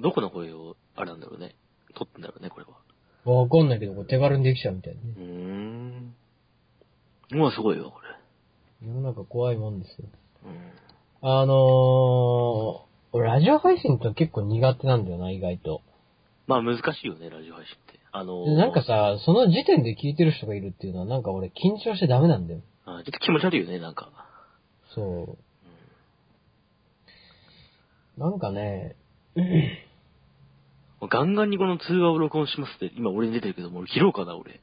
どこの声を、あれなんだろうね。撮ってんだろうね、これは。わかんないけど、これ手軽にできちゃうみたいね。うーん。もうすごいよ、これ。世の中怖いもんですよ。うん。あのー、俺ラジオ配信って結構苦手なんだよな、意外と。まあ難しいよね、ラジオ配信って。あのー、でなんかさ、その時点で聞いてる人がいるっていうのはなんか俺緊張してダメなんだよ。あちょっと気持ち悪いよね、なんか。そう。なんかね、ガンガンにこの通話を録音しますって、今俺に出てるけど、もう切ろうかな、俺。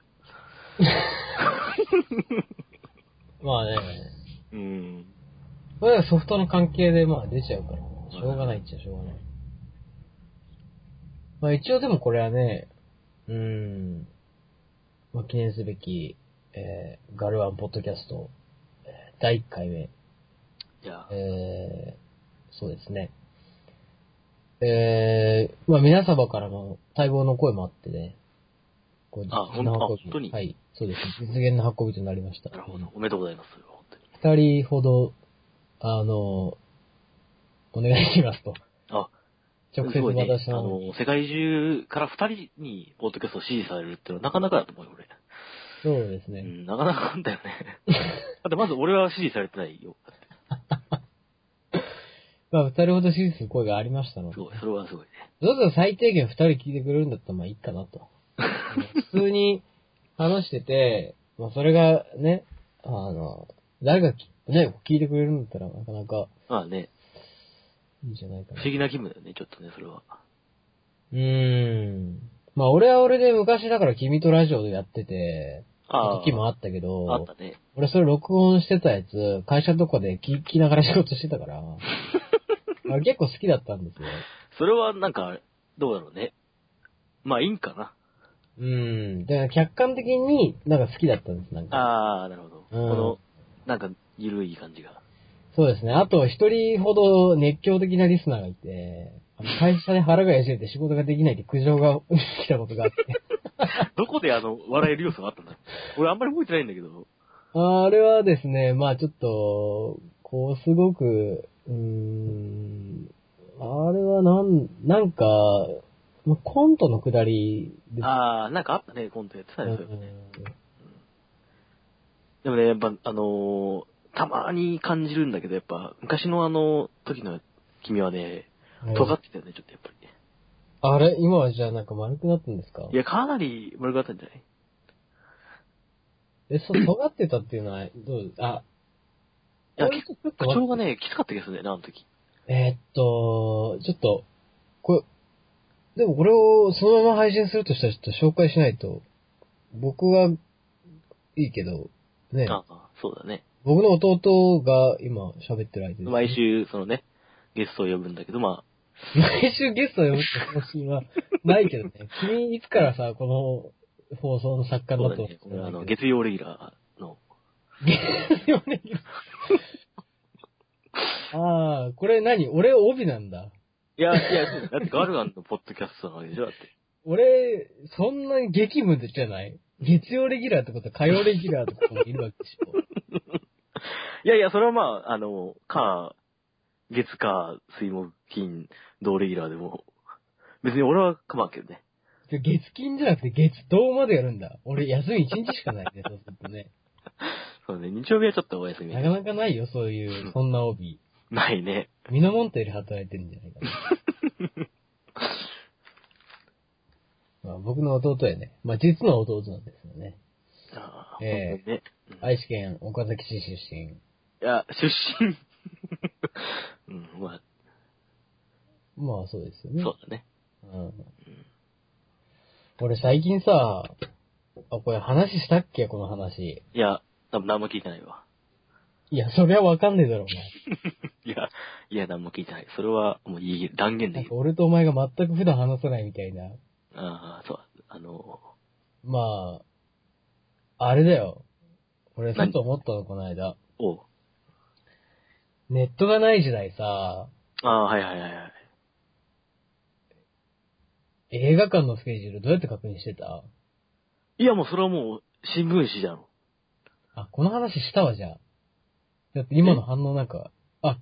まあね、うん。これはソフトの関係でまあ出ちゃうから、しょうがないっちゃしょうがない。まあ一応でもこれはね、うーん、まあ記念すべき、えー、ガルワンポッドキャスト、えー第1回目、いや、えー、そうですね。えー、まあ皆様からの待望の声もあってね、こうあ実現のほん運びあ本当にはい、そうです。実現の運びとなりました。なるほど。おめでとうございます、それは本当に。二人ほど、あの、お願いしますと。あ、直接すごいね。あ私の、の、世界中から二人にポッドキャストを支持されるっていうのはなかなかだと思うよ、俺。そうですね。うん、なかなかなんだよね。だってまず俺は支持されてないよ。まあ二人ほど支持する声がありましたので。すごい、それはすごいね。どうぞ最低限二人聞いてくれるんだったらまあいいかなと。普通に話してて、まあそれがね、あの、誰がきね、聞いてくれるんだったらなかなかまあね、いいんじゃないかな。不思議な気分だよね、ちょっとね、それは。うーん。まあ俺は俺で昔だから君とラジオでやってて、ああ。時もあったけど、あったね。俺それ録音してたやつ、会社とかで聞きながら仕事してたから、あ結構好きだったんですよ。それはなんか、どうだろうね。まあいいんかな。うん。だから客観的になんか好きだったんです、なんか。ああ、なるほど。うんこの、なんか、ゆるい感じが。そうですね。あと、一人ほど熱狂的なリスナーがいて、会社で腹がやじれて仕事ができないって苦情が来たことがあって。どこであの、笑える要素があったんだろう俺あんまり覚えてないんだけど。あれはですね、まあちょっと、こう、すごく、うーん、あれはなん、なんか、まあコントのくだりです。ああ、なんかあったね、コントやってたうんね、それでもね、やっぱ、あのーたまに感じるんだけど、やっぱ、昔のあの、時の君はね、尖ってたよね、ちょっとやっぱりね。あれ？今はじゃあなんか丸くなったんですか？いや、かなり丸かったんじゃない？え、そう、尖ってたっていうのは、どう？あ、いや、これちょっと口調がね、きつかった気がするね、あの時。えーっと、ちょっと、これ、でもこれをそのまま配信するとしたらちょっと紹介しないと、僕はいいけど、ね、ああ、そうだね。僕の弟が今喋ってる相手です、毎。週、そのね、ゲストを呼ぶんだけど、ま毎週ゲストを呼ぶって方針はないけどね。君いつからさ、この放送の作あ、家だとそうだね。俺あの、月曜レギュラ ーの、月曜ね。ああ、これ何？俺帯なんだ。いや、いや、だだってガルガンのポッドキャストなわけでしょだって。俺、そんなに激務じゃない？月曜レギュラーってことは火曜レギュラーともいるわけでしょ。いやいや、それはまあ、あの、か、月か、水木金、同レギュラーでも、別に俺は構わんけどね。月金じゃなくて月土までやるんだ。俺休み1日しかないね、そうするとね。そうね、日曜日はちょっとお休み。なかなかないよ、そういう、そんな帯。ないね。ミノモンテより働いてるんじゃないかな。まあ、僕の弟やね。まあ、実の弟なんですよね。ああ、ええ本当にね。愛知県岡崎市出身。いや、出身。うん、まあ、まあ、そうですよね。そうだね。うん。俺最近さ、あ、これ話したっけこの話。いや、多分何も聞いてないわ。いや、そりゃわかんねえだろ、お前。いや、いや、何も聞いてない。それは、もういい、断言できる。なんか俺とお前が全く普段話さないみたいな。ああ、そう。あの、まあ、あれだよ。俺、ふと思ったの、この間。おう。ネットがない時代さ、ああ、はいはいはいはい。映画館のスケジュールどうやって確認してた？いや、もうそれはもう、新聞紙じゃん。あ、この話したわ、じゃあ。だって今の反応なんか、あ、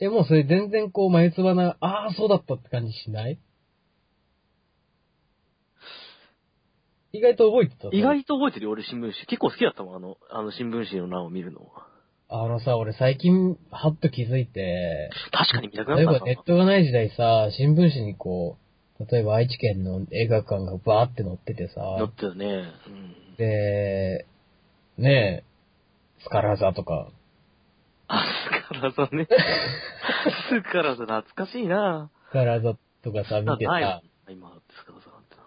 え、もうそれ全然こう、眉唾な、ああ、そうだったって感じしない？意外と覚えてた意外と覚えてるよ、俺新聞紙。結構好きだったもん、あの、あの新聞紙の欄を見るの。あのさ、俺最近、はっと気づいて、確かに見たくなったな例えばネットがない時代さ、新聞紙にこう、例えば愛知県の映画館がバーって載っててさ、乗ってたね。うん。で、ねえ、スカラザとか、あ、スカラザね。スカラザ懐かしいなスカラザとかさ、見てさ、今、スカラザなんてな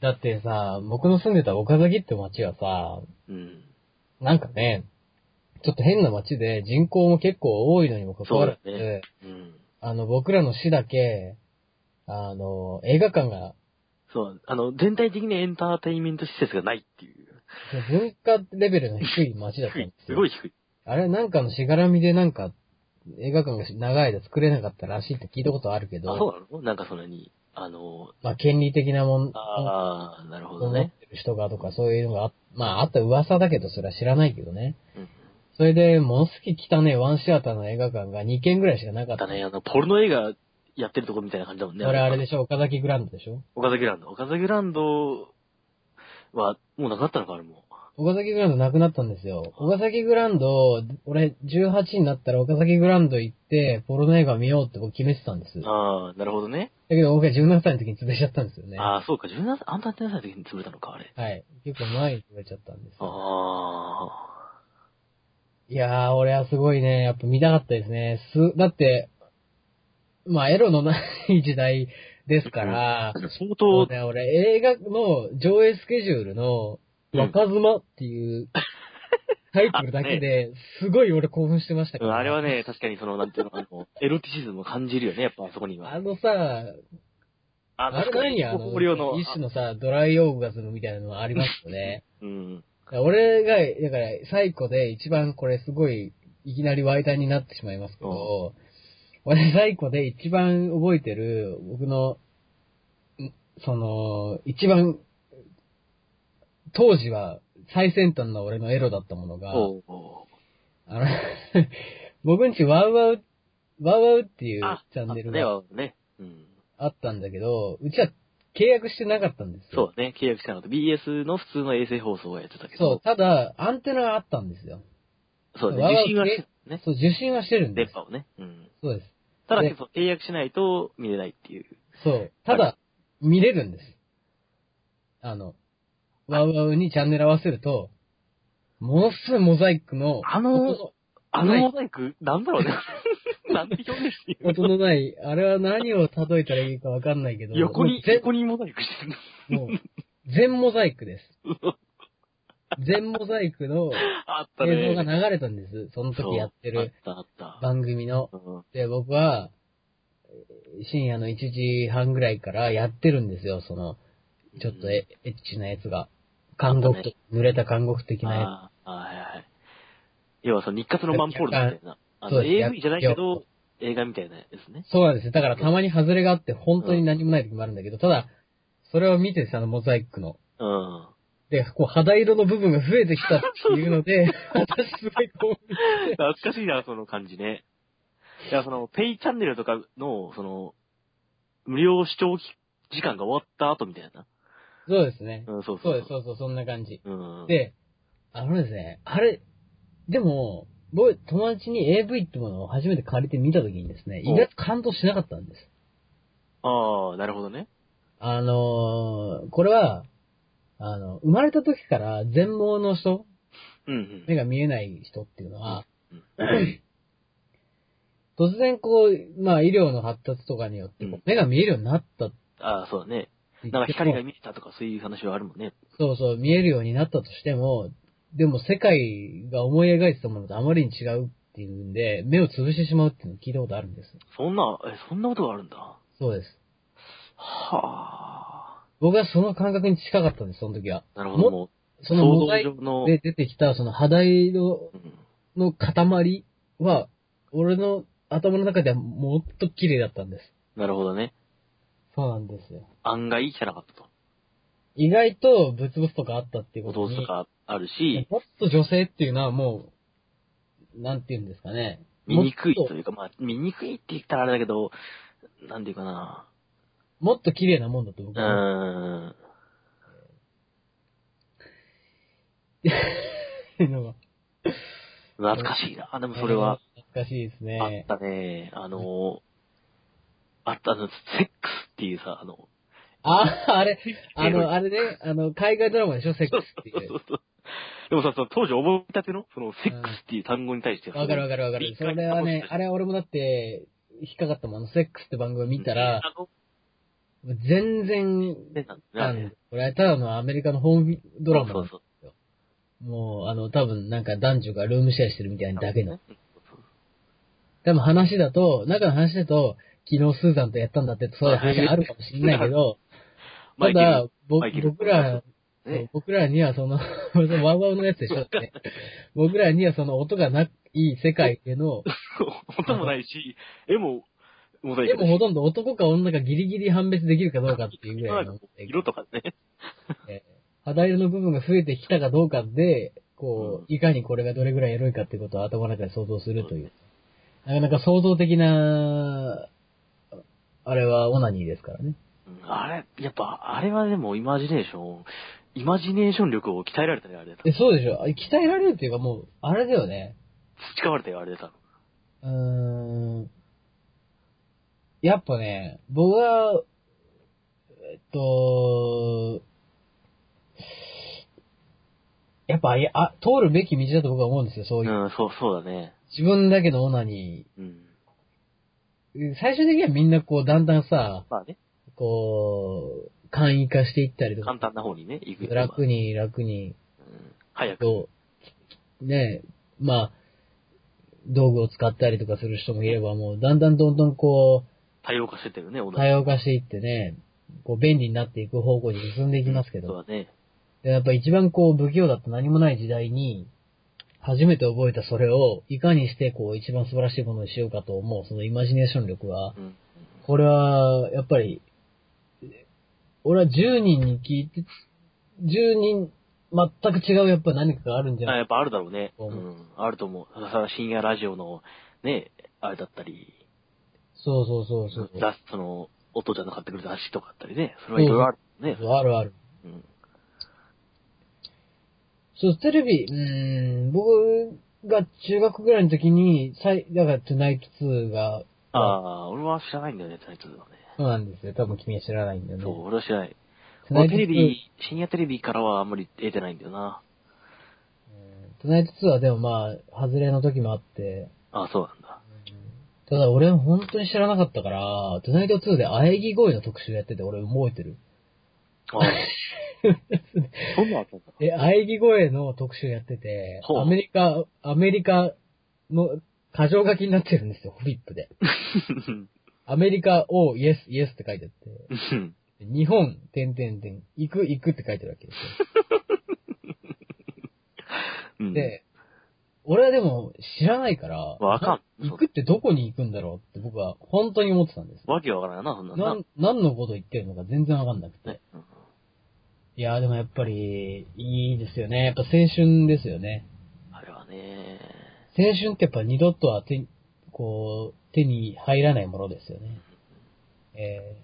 だってさ、僕の住んでた岡崎って町はさ、うん。なんかね、ちょっと変な町で人口も結構多いのにもかかわらず、ねうん。あの、僕らの市だけ、あの、映画館が、そう、あの、全体的にエンターテインメント施設がないっていう。文化レベルの低い町だったん低いで。すよ。すごい低い。あれなんかのしがらみでなんか、映画館が長い間作れなかったらしいって聞いたことあるけあ、ど、そうなの？なんかそんなに、あの、まあ、権利的なもん、ああ、なるほど思っね。てる人がとかそういうのがあ、まあ、あった噂だけど、それは知らないけどね。うん。それで、ものすごい汚ねワンシアターの映画館が2軒ぐらいしかなかった。だね、あの、ポルノ映画やってるとこみたいな感じだもんね。これあれでしょ？岡崎グランドでしょ？岡崎ランド。岡崎ランドは、もうなくなったのか、あれも。岡崎グランドなくなったんですよ。岡崎グランド、俺18になったら岡崎グランド行って、ポルノ映画見ようって僕決めてたんです。だああ、なるほどね。けど僕は17歳の時に潰れちゃったんですよね。ああ、そうか、17歳、あんた17歳の時に潰れたのか、あれ。はい。結構前に潰れちゃったんですよ。あいやー、俺はすごいね、やっぱ見たかったですね。す、だって、まあエロのない時代ですからあ。、相当、ね、俺映画の上映スケジュールの、若妻っていう タイトルだけで、すごい俺興奮してましたけど、うんあれはね、確かにその、なんていうの、あの、エロティシズムを感じるよね、やっぱあそこには。あのさ、ああれ何？あの。一種のさ、ドライオーガズムみたいなのありますよね。うん。俺が、だから、最古で一番これすごい、いきなりワイターになってしまいますけど、俺最古で一番覚えてる、僕の、んその、一番、当時は最先端の俺のエロだったものが、おうおうあの、僕んちワウワウ、ワウワウっていうあ、チャンネルね、が。あったんだけど、うちは契約してなかったんですよ。そうね、契約してなかった。BS の普通の衛星放送をやってたけそう、ど。ただ、アンテナがあったんですよ。そうね、受信はしてたね。そう、受信はしてるんです。電波をね。うん。そうです。ただで、そう契約しないと見れないっていう。そう。ただ、見れるんです。あの、ワウワウにチャンネル合わせると、ものすごいモザイクの、あの音あのモザイク、なんだろうね。なんて表現していいの音のない、あれは何を例えたらいいかわかんないけど、横に、横にモザイクしてるもう全モザイクです。全モザイクのあったね。映像が流れたんです。その時やってるそうあったあった。番組の。うんで、僕は、えー深夜の1時半ぐらいからやってるんですよ、その、ちょっとエエッチなやつが。監獄と、濡れた監獄的なやああ、はいはい。要はその日活のマンポールみたいな。あの、そうです AV じゃないけど、映画みたいなやつね。つ。そうなんですよ。だからたまに外れがあって、本当に何もない時もあるんだけど、ただ、それを見てさ、あのモザイクの。うん。で、こう肌色の部分が増えてきたっていうので、私すごい興奮して。懐かしいな、その感じね。いや、その、ペイチャンネルとかの、その、無料視聴時間が終わった後みたいな。そうですね。うん、そうそうう。そです、そうそう、そんな感じ。うん。、で、あのですね、あれ、でも、僕、友達に AV ってものを初めて借りて見たときにですね、お意外と感動しなかったんです。ああ、なるほどね。あのーこれは、あの、生まれた時から全盲の人、うんうん。目が見えない人っていうのは、うん 突然こう、まあ医療の発達とかによって目が見えるようになったってああ、そうだね。なんか光がも、見えたとかそういう話はあるもんね。そうそう、見えるようになったとしても、でも世界が思い描いてたものとあまりに違うっていうんで、目を潰してしまうっていうのを聞いたことあるんです。そんな、え、そんなことがあるんだ。そうです。はあ。僕はその感覚に近かったんです、その時は。なるほど、もう、そのモザイで出てきたその肌色うんの塊は、俺の頭の中ではもっと綺麗だったんです。なるほどね。そうなんですよ。案外汚かったと。意外とブツブツとかあったっていうことにとかあるし、もっと女性っていうのはもう、なんて言うんですかね。見にくいというか、まあ、見にくいって言ったらあれだけど、なんていうかな。もっと綺麗なもんだと僕うは思う。ーん。っていうのが懐かしいな。でもそれは、えー懐かしいですあねっ。たね。あの、あった、あの、セックスっていうさ、あの、あ、あれ、あの、あれね、あの、海外ドラマでしょ、セックスっていう。そうそうでもさ、その当時覚えたての、その、セックスっていう単語に対して、わかるわかるわかる。それはね、あれ俺もだって、引っかかったもん。あのセックスって番組見たら、あの、全然。これはただのアメリカのホームドラマそうそうもう、あの、多分なんか男女がルームシェアしてるみたいなだけの。うんそうそう多分話だと、中の話だと、昨日スーザンとやったんだって、そういう話あるかもしれないけど、ただ、僕ら。僕らにはその、そ のワウワウのやつでしょって。僕らにはその音がない世界での、音もないし、絵も、モザイでもほとんど男か女かギリギリ判別できるかどうかっていうぐらいの、色とかね。えー肌色の部分が増えてきたかどうかで、こう、いかにこれがどれぐらいエロいかっていうことを頭の中で想像するという。なかなか創造的な、あれはオナニーですからね。うんあれ、やっぱ、あれはでもイマジネーション、イマジネーション力を鍛えられたね、あれだえ、そうでしょあ鍛えられるっていうかもう、あれだよね。培われたよ、あれでさ。うーん。やっぱね、僕は、えっと、やっぱ、いやあ、通るべき道だと僕は思うんですよ、そういう。うん、そう、そうだね。自分だけのオナニうん。ー。最終的にはみんなこう、だんだんさ、まあね、こう、簡易化していったりとか、簡単な方にね、行くよ。楽に楽に、うん早く。と、ね、まあ、道具を使ったりとかする人もいれば、もう、だんだんどんどんこう、多様化してってるね、同じ。多様化していってね、こう便利になっていく方向に進んでいきますけど、そうだね。でやっぱ一番こう不器用だった何もない時代に、初めて覚えたそれを、いかにしてこう一番素晴らしいものにしようかと思う、そのイマジネーション力は、うん。これは、やっぱり、俺は10人に聞いて、10人、全く違うやっぱ何かがあるんじゃないあやっぱあるだろうね。う。んあると思う。さ深夜ラジオの、ね、あれだったり、そうそうそうそう。雑その、お父ちゃんの買ってくる雑誌とかあったりね。それはいろいろあるね。あるある。うん。そう、テレビ、うーん、僕が中学ぐらいの時に、さいだから、トゥナイト2が、ああ、俺は知らないんだよね、タイトルはね。そうなんですよ。多分君は知らないんだよね。そう、俺は知らない。トゥナイト2俺テレビ、深夜テレビからはあんまり得てないんだよな。トゥナイト2はでもまあ、外れの時もあって、ああ、そうなんだ。ただ俺本当に知らなかったから、トゥナイト2で喘ぎ声の特集やってて俺覚えてる？ああ。そんなんあったんだ。え、喘ぎ声の特集やってて、アメリカ、アメリカの箇条書きになってるんですよ、フリップで。アメリカをイエス、イエスって書いてあって、うん日本、点点点、行く、行くって書いてるわけですうんよ。で、俺はでも知らないから、わかんな行くってどこに行くんだろうって僕は本当に思ってたんです。わけわからないな、そんなんな。なん、何のこと言ってるのか全然わかんなくて。ねうんいやーでもやっぱり、いいですよね。やっぱ青春ですよね。あれはね、青春ってやっぱ二度とは手、こう、手に入らないものですよね。え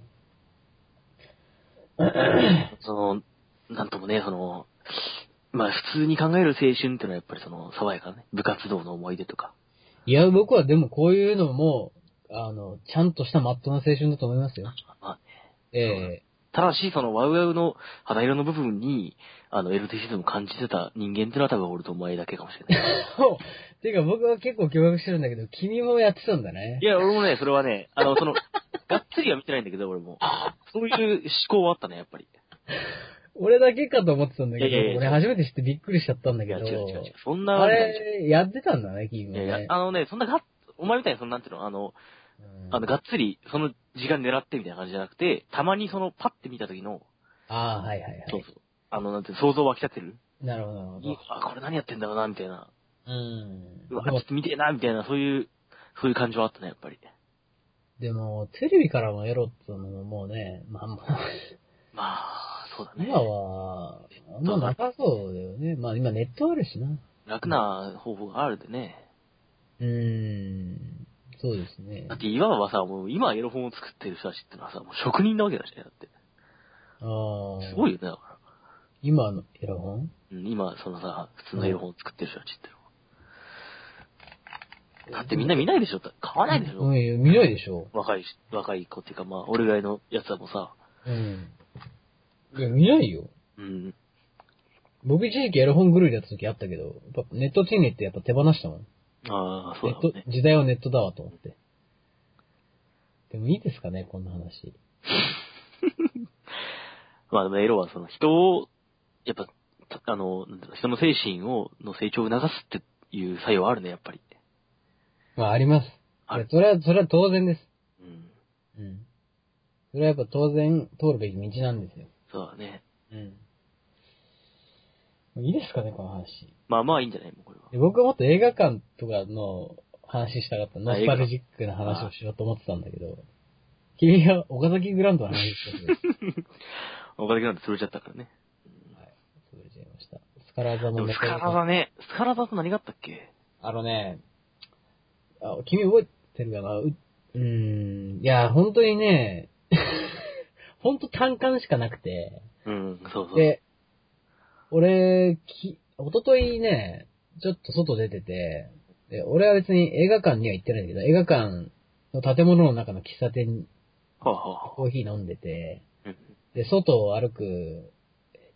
その、なんともね、その、まあ普通に考える青春っていうのはやっぱりその、爽やかなね、部活動の思い出とか。ーいや、僕はでもこういうのも、あの、ちゃんとしたまっとうな青春だと思いますよ。まあ、えただし、その、ワウワウの肌色の部分に、あの、エロティシズムを感じてた人間っていうのは多分俺とお前だけかもしれない。えそう。ていうか僕は結構驚愕してるんだけど、君もやってたんだねい。や、俺もね、それはね、あの、その、がっつりは見てないんだけど、俺も。そういう思考はあったね、やっぱり。俺だけかと思ってたんだけど、いやいやいや俺初めて知ってびっくりしちゃったんだけど、違う違う違う。そんなあれ、やってたんだね、君もね。いやいや、あのね、そんながっ、お前みたいにその、なんていうの、あの、うんあの、がっつり、その時間狙ってみたいな感じじゃなくて、たまにその、パッて見た時の、ああ、はいはいはい。そうそう。あの、なんて想像湧き立てる？なるほど、なるほど。あ、これ何やってんだろうな、みたいな。うん。うわ、ちょっと見てえな、みたいな、そういう、そういう感じはあったね、やっぱり。でも、テレビからのエロってのももうね、まあまあ、まあ、そうだね。今は、あんまなさそうだよね。まあ今ネットあるしな。楽な方法があるでね。うーん。そうですねだっ。ていわばさ、もう今エロ本を作ってる人たちってのはさ、もう職人なわけだしね、だって。ああ。すごいよね、だから。今のエロ本？うん、今、そのさ、普通のエロ本を作ってる人たちってのは。だってみんな見ないでしょ？買わないでしょ、うん、見ないでしょ。若いし、若い子っていうか、まあ、俺ぐらいのやつらもさ、うん。いや、見ないよ。うん。僕一時期エロ本狂いだった時あったけど、やっぱネットチンネってやっぱ手放したもん。ああ、そうネットだね。、時代はネットだわと思って。でもいいですかね、こんな話。まあでもエロはその人を、やっぱ、たあの、人の精神を、の成長を促すっていう作用あるね、やっぱり。まあ、あります。あるいやそれは、それは当然です。うん。うん。それはやっぱ当然通るべき道なんですよ。そうだね。うん。いいですかね、この話。まあまあいいんじゃないもうこれは。で僕はもっと映画館とかの話したかった。ノあスタルジックな話をしようと思ってたんだけど、君が岡崎グラントの話してくれて、お金なんて潰れちゃったからね。はい。潰れちゃいました。スカラ座でもスカラ座ね、スカラ座と何があったっけ？あのね、あ、君覚えてるかな？う、うーん、いや、本当にね、本当単館しかなくて、うん、そうそう。で、俺、き、一昨日ね、ちょっと外出てて、で、俺は別に映画館には行ってないんだけど、映画館の建物の中の喫茶店にはあ、はあ、コーヒー飲んでて、うん。で、外を歩く、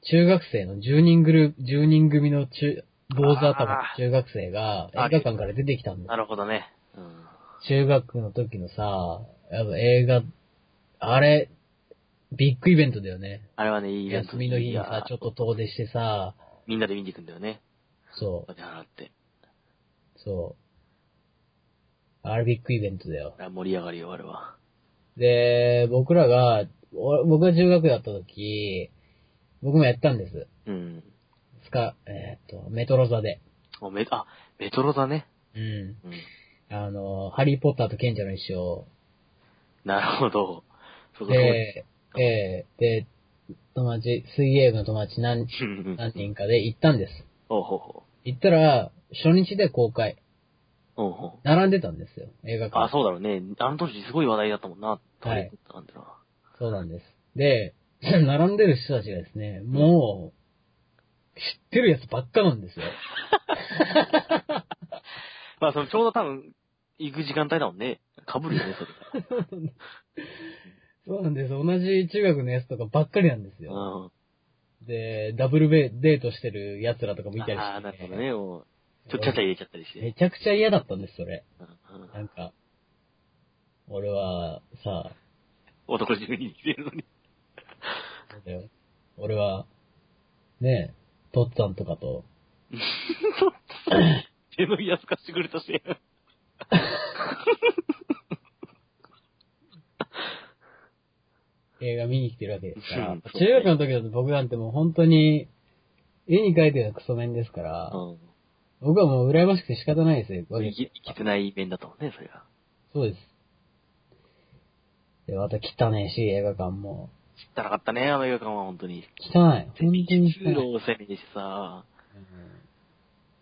中学生の10人グループ、10人組の中、坊主頭の中学生が映画館から出てきたんですなるほどね。うん。中学の時のさ、やっぱ映画、あれ、ビッグイベントだよね。あれはね、いいイベント休みの日にさ、ちょっと遠出してさ、みんなで見に行くんだよね。そお金払って。う、そう。あれビッグイベントだよ。あ盛り上がるよ、あれは。で、僕らが、お僕が中学だった時、僕もやったんです。うん。スカ、えーっと、メトロ座で。おめ、あ、メトロだね。うん。うん。あの、ハリーポッターと賢者の一生。なるほど。そうそう。で、えーで、友達、水泳部の友達何、何人かで行ったんです。ほうほうほ行ったら、初日で公開。う。ほうほう。並んでたんですよ、映画館。あ、そうだろうね。あの当時すごい話題だったもんな。はいなんだろそうなんです。で、並んでる人たちがですね、もう、知ってるやつばっかなんですよ。まあ、そのちょうど多分、行く時間帯だもんね。被るよね、それが。そうなんです。同じ中学のやつとかばっかりなんですよ。うん。で、ダブルベデートしてる奴らとかもいたりして、ああ、なるほどね。もう、ちょっとちゃちゃ入れちゃったりして。めちゃくちゃ嫌だったんです、それ。うんうんなんか、俺は、さ、男中に来てるのに。だよ。俺は、ねえ、トッツァンとかと、手の安かしてくれたし。映画見に来てるわけですから、うん中学の時だと僕なんてもう本当に、絵に描いてるクソ面ですから、うん。僕はもう羨ましくて仕方ないですよ。生き、生きてない面だったもんね、それが。そうです。で、また汚ねえし、映画館も。汚かったね、あの映画館は本当に。汚い。本当に通汚い。路を攻めてしさ。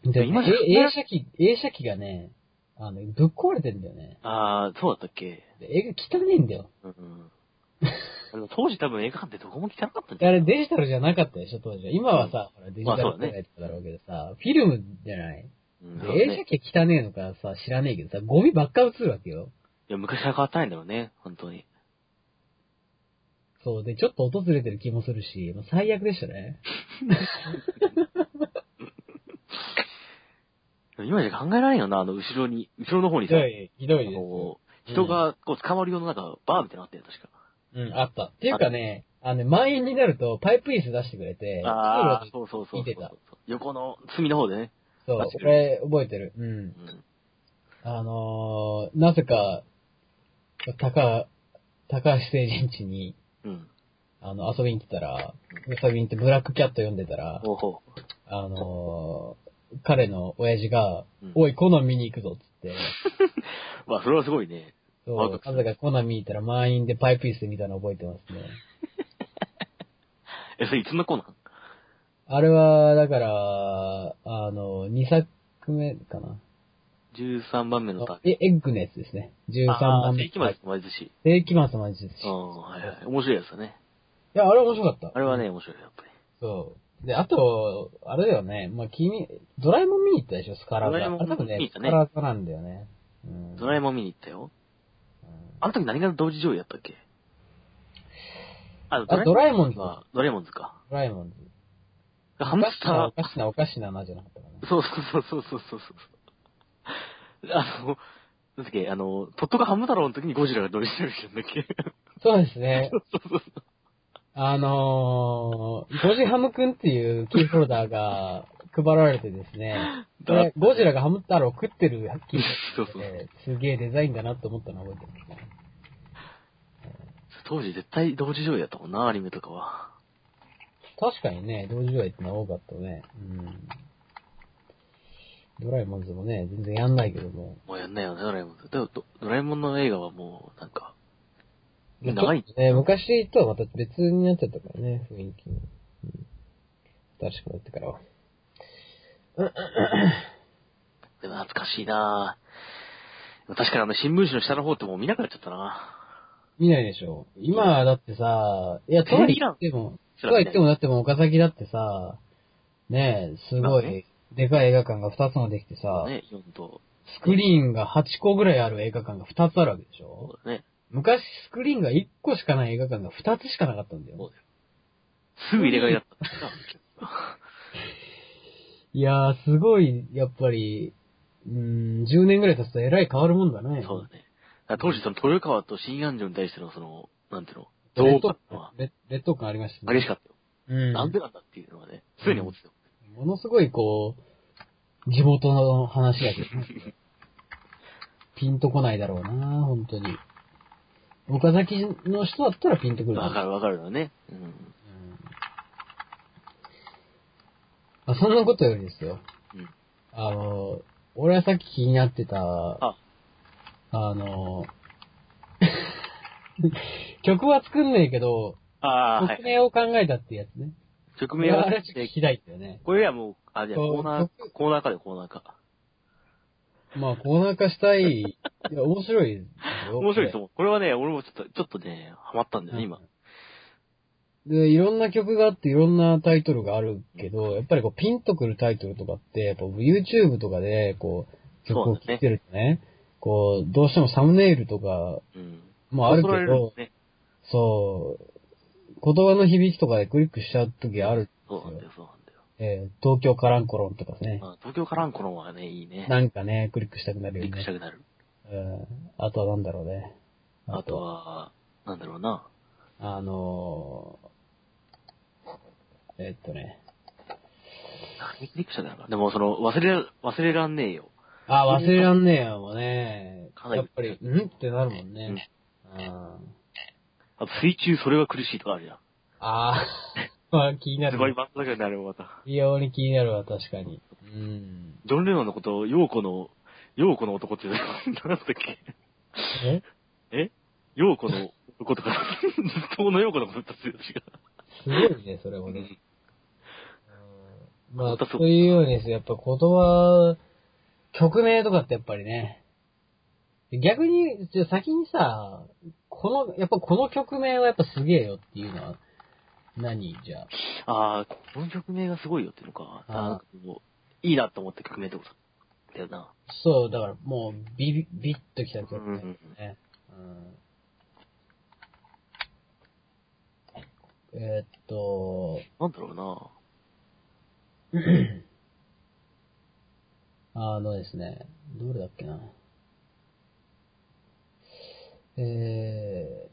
うんで今じゃえ映写機、映写機がね、あの、ぶっ壊れてんだよね。ああ、そうだったっけ？で映画汚ねえんだよ。うんうん。あの当時多分映画館ってどこも汚かったんじゃあない？れデジタルじゃなかったでしょ、当時は。今はさ、ほらデジタルまあそうだねやつだろうけどさ、フィルムじゃない？うん映写機汚ねえのかさ、知らねえけどさ、ゴミばっか映るわけよ。いや、昔から変わったないんだろうね、本当に。そう、で、ちょっと訪れてる気もするし、もう最悪でしたね。今じゃ考えられんよな、あの、後ろに、後ろの方にさ、ひどい、ひどいです。こう、人がこう捕まるようななんか、バーみたいなのあったよ、確か。うん、あった。っていうかね、あのね、満員になるとパイプ椅子出してくれて、ああ、そうそうそう見てたそう。横の隅の方でね。そう俺、覚えてる。うんう。ん。あのー、なぜか、高、高橋聖人地に、うん。あの、遊びに行ってたら、遊びに行ってブラックキャット読んでたら、あのー、彼の親父が、うんおい、コナン見に行くぞっつって、う。まあ、それはすごいね。そう、ワクワクするなぜかコナン見たら満員でパイプ椅子見たの覚えてますね。え、それいつの子なんあれは、だから、あの、2作目かな。13番目のターえ、エッグのやつですね。13あ番目。ー世紀末の魔術師。世紀末の魔術師。うん、はいはい。面白いやつだね。いや、あれ面白かった。あれはね、面白い、やっぱり。そう。で、あと、あれだよね。まあ、君、ドラえもん見に行ったでしょ、スカラザ。ドラえもん見に行っ、たねスカラザなんだよね。うん。ドラえもん見に行ったよ。うんあの時何が同時上映やったっけ？あ、あドラえもんズは、ドラえもんズか。ドラえもんズ。ハムスターお、かしな、おかしな、なな、じゃなかったかな。そうそうそうそうそうそう。あの、なんだっけ、あの、トットがハム太郎の時にゴジラが同時上映したんだっけ？そうですね。そうそうそう。あのー、ゴジハムくんっていうキーホルダーが配られてですね、これゴジラがハム太郎を食ってるキー そうそう。すげえデザインだなって思ったの覚えてますね。当時絶対同時上映やったもんな、アニメとかは。確かにね、同時上映ってのは多かったね。うん。ドラえもんズもね、全然やんないけども。もうやんないよね、ドラえもんズ。でもドドラえもんの映画はもう、なんか、長い昔とはまた別になっちゃったからね、雰囲気も。うん。新しくなってからは。でも懐かしいなぁ。確かにあの新聞紙の下の方ってもう見なくなっちゃったな見ないでしょ。今だってさ、いや、とは言っても、とは言ってもだっても岡崎だってさ、ねえ、すごい、で？かい映画館が2つもできてさ、ね、4と。スクリーンが8個ぐらいある映画館が2つあるわけでしそょね。昔スクリーンが1個しかない映画館が2つしかなかったんだよ。そうだよ。すぐ入れ替えだった いやー、すごい、やっぱり、うーん、10年ぐらい経つとえらい変わるもんだね。そうだね。だ当時その豊川と新安城に対してのその、なんていうの、劣等どうかっていうのは劣劣等感ありましたね。激しかったよ。うん。なんでなんだっていうのはね、常に思ってたよ。ものすごいこう、地元の話だけどね。ピンとこないだろうな、本当に。岡崎の人だったらピンとくるわかるわかるよね。うん。うんまあ、そんなことよりですよ。うん。あの、俺はさっき気になってた、あ、あの、曲は作んねえけど、ああ、はい。曲名を考えたってやつね。曲名はあれちょっと聞きたいんだよね。これはもう、あ、じゃあコーナー曲、コーナーかでコーナーか。まあ、コーナー化したい。いや、面白い。面白いと思う。これはね、俺もちょっと、ちょっとね、ハマったんだよね、今。で、いろんな曲があっていろんなタイトルがあるけど、やっぱりこうピンとくるタイトルとかって、やっぱ YouTube とかで、こう、曲を聴い？てるとね、こう、どうしてもサムネイルとかうん。もあるけどで、すね。そう、言葉の響きとかでクリックしちゃう時ある。そうなんだよ、そうなんだよ。えー東京カランコロンとかね。あ東京カランコロンはね、いいね。なんかね、クリックしたくなるよねクリックした。くなる。うん。あとはなんだろうね。あと、は、なんだろうな。あのー、えっとね。何クリックしたくな。でも、その、忘れ、忘れらんねえよ。あ、忘れらんねえよもねか。なりやっぱり、んってなるもんね。うん。あと、水中それは苦しいとかあるじゃん。あー、まあ気になすごいる。バンドだけどね、あれもまた。非常に気になるわ、確かに。うん。ジョン・レノンのことを、ヨーコの、ヨーコの男っていうのは、なんだっけ？え？え？ヨーコの男とか、ずっとのヨーコのことだったよ、違う。すごいね、それもね。うんまあ、そういうようにですやっぱ言葉、曲名とかってやっぱりね。逆に、じゃあ先にさ、この、やっぱこの曲名はやっぱすげえよっていうのは、何？じゃあ。ああ、この曲名がすごいよっていうのか。あいいなと思って曲名ってことだよな。そう、だからもう、ビビ、ビッときた曲名うんうんうんね。うんえーっと、なんだろうな。あのですね、どれだっけな。え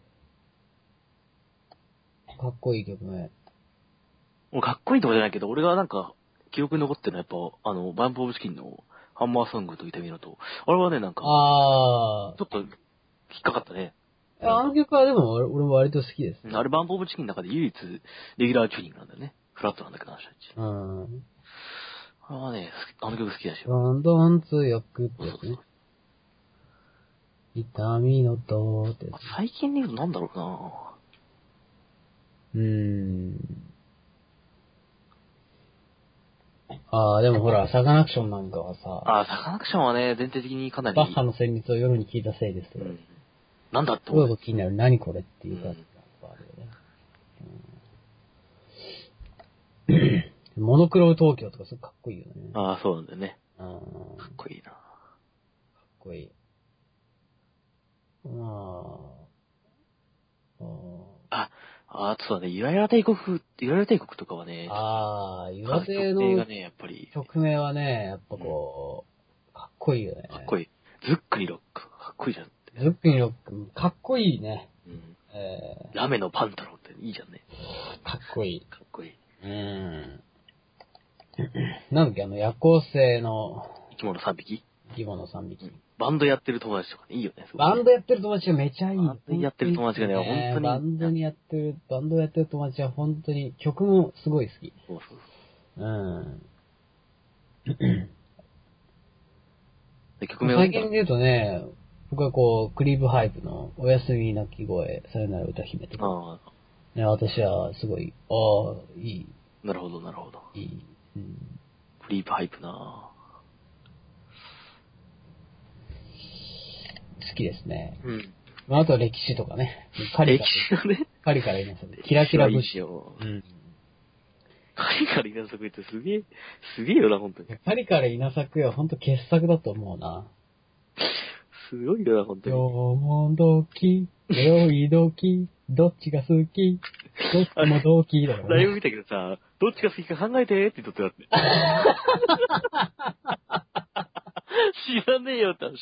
ー、かっこいい曲名。もうかっこいいとかじゃないけど、俺がなんか、記憶に残ってるのはやっぱ、あの、バンプオブチキンのハンマーソングと痛みのと、あれはね、なんか、あちょっと、引っかかったね。ー、あの曲はでも俺俺も割と好きです。あれバンプオブチキンの中で唯一、レギュラーチューニングなんだよね。フラットなんだけど、あの人たち。うん。あれはね、好きあの曲好きだしよ。どんどん強くってそうそうそうやつね。痛みのとってやつ。最近で言うとなんだろうなうーん。ああ、でもほら、サカナクションなんかはさ、ああ、サカナクションはね、全体的にかなり。バッハの旋律を夜に聞いたせいですよ。うん。なんだってすごい思う。こと気になる。何これっていう感じがあるよね。うんモノクロ東京とかすごいかっこいいよね。ああ、そうなんだよね。うんかっこいいな。かっこいい。まあ、あ、あとそうだね、ゆらゆら帝国、ゆらゆら帝国とかはね、ああ、曲岩手の名がね、やっぱり、曲名はね、やっぱこう、かっこいいよね。いかっこいい。ズックリロック、かっこいいじゃん。い。ズックにロック、かっこいいね。うん。えラメのパンタロンっていいじゃんね。ー、かっこいい。かっこいい。うん。なんだっけ、あの、夜行性の生き物3匹？生き物3匹。バンドやってる友達とかね、いいよね。すごいバンドやってる友達がめちゃいい。バンドやってる友達がね本本当にバンドにやってる、バンドやってる友達は本当に曲もすごい好き。そうそうそううん。で曲名を最近で言うとね、僕はこう、クリープハイプのおやすみ泣き声、さよなら歌姫とか、ああ、ね、私はすごい、ああ、いい、なるほど、なるほど。いい、うん。クリープハイプな好きですね。うん。まあ、あとは歴史とかね。カリ歴カリ、史がね、カリカリいますキラキラいい節。しよ。うん。カリカリ稲作ってすげえ、すげえよな、本当に。カリカリ稲作は本当傑作だと思うな。すごいよな、本当に。よもどき、よいどき、どっちが好き、どっちもどきだよね。ライブ見たけどさ、どっちが好きか考えてって言っとってあって。知らねえよって話。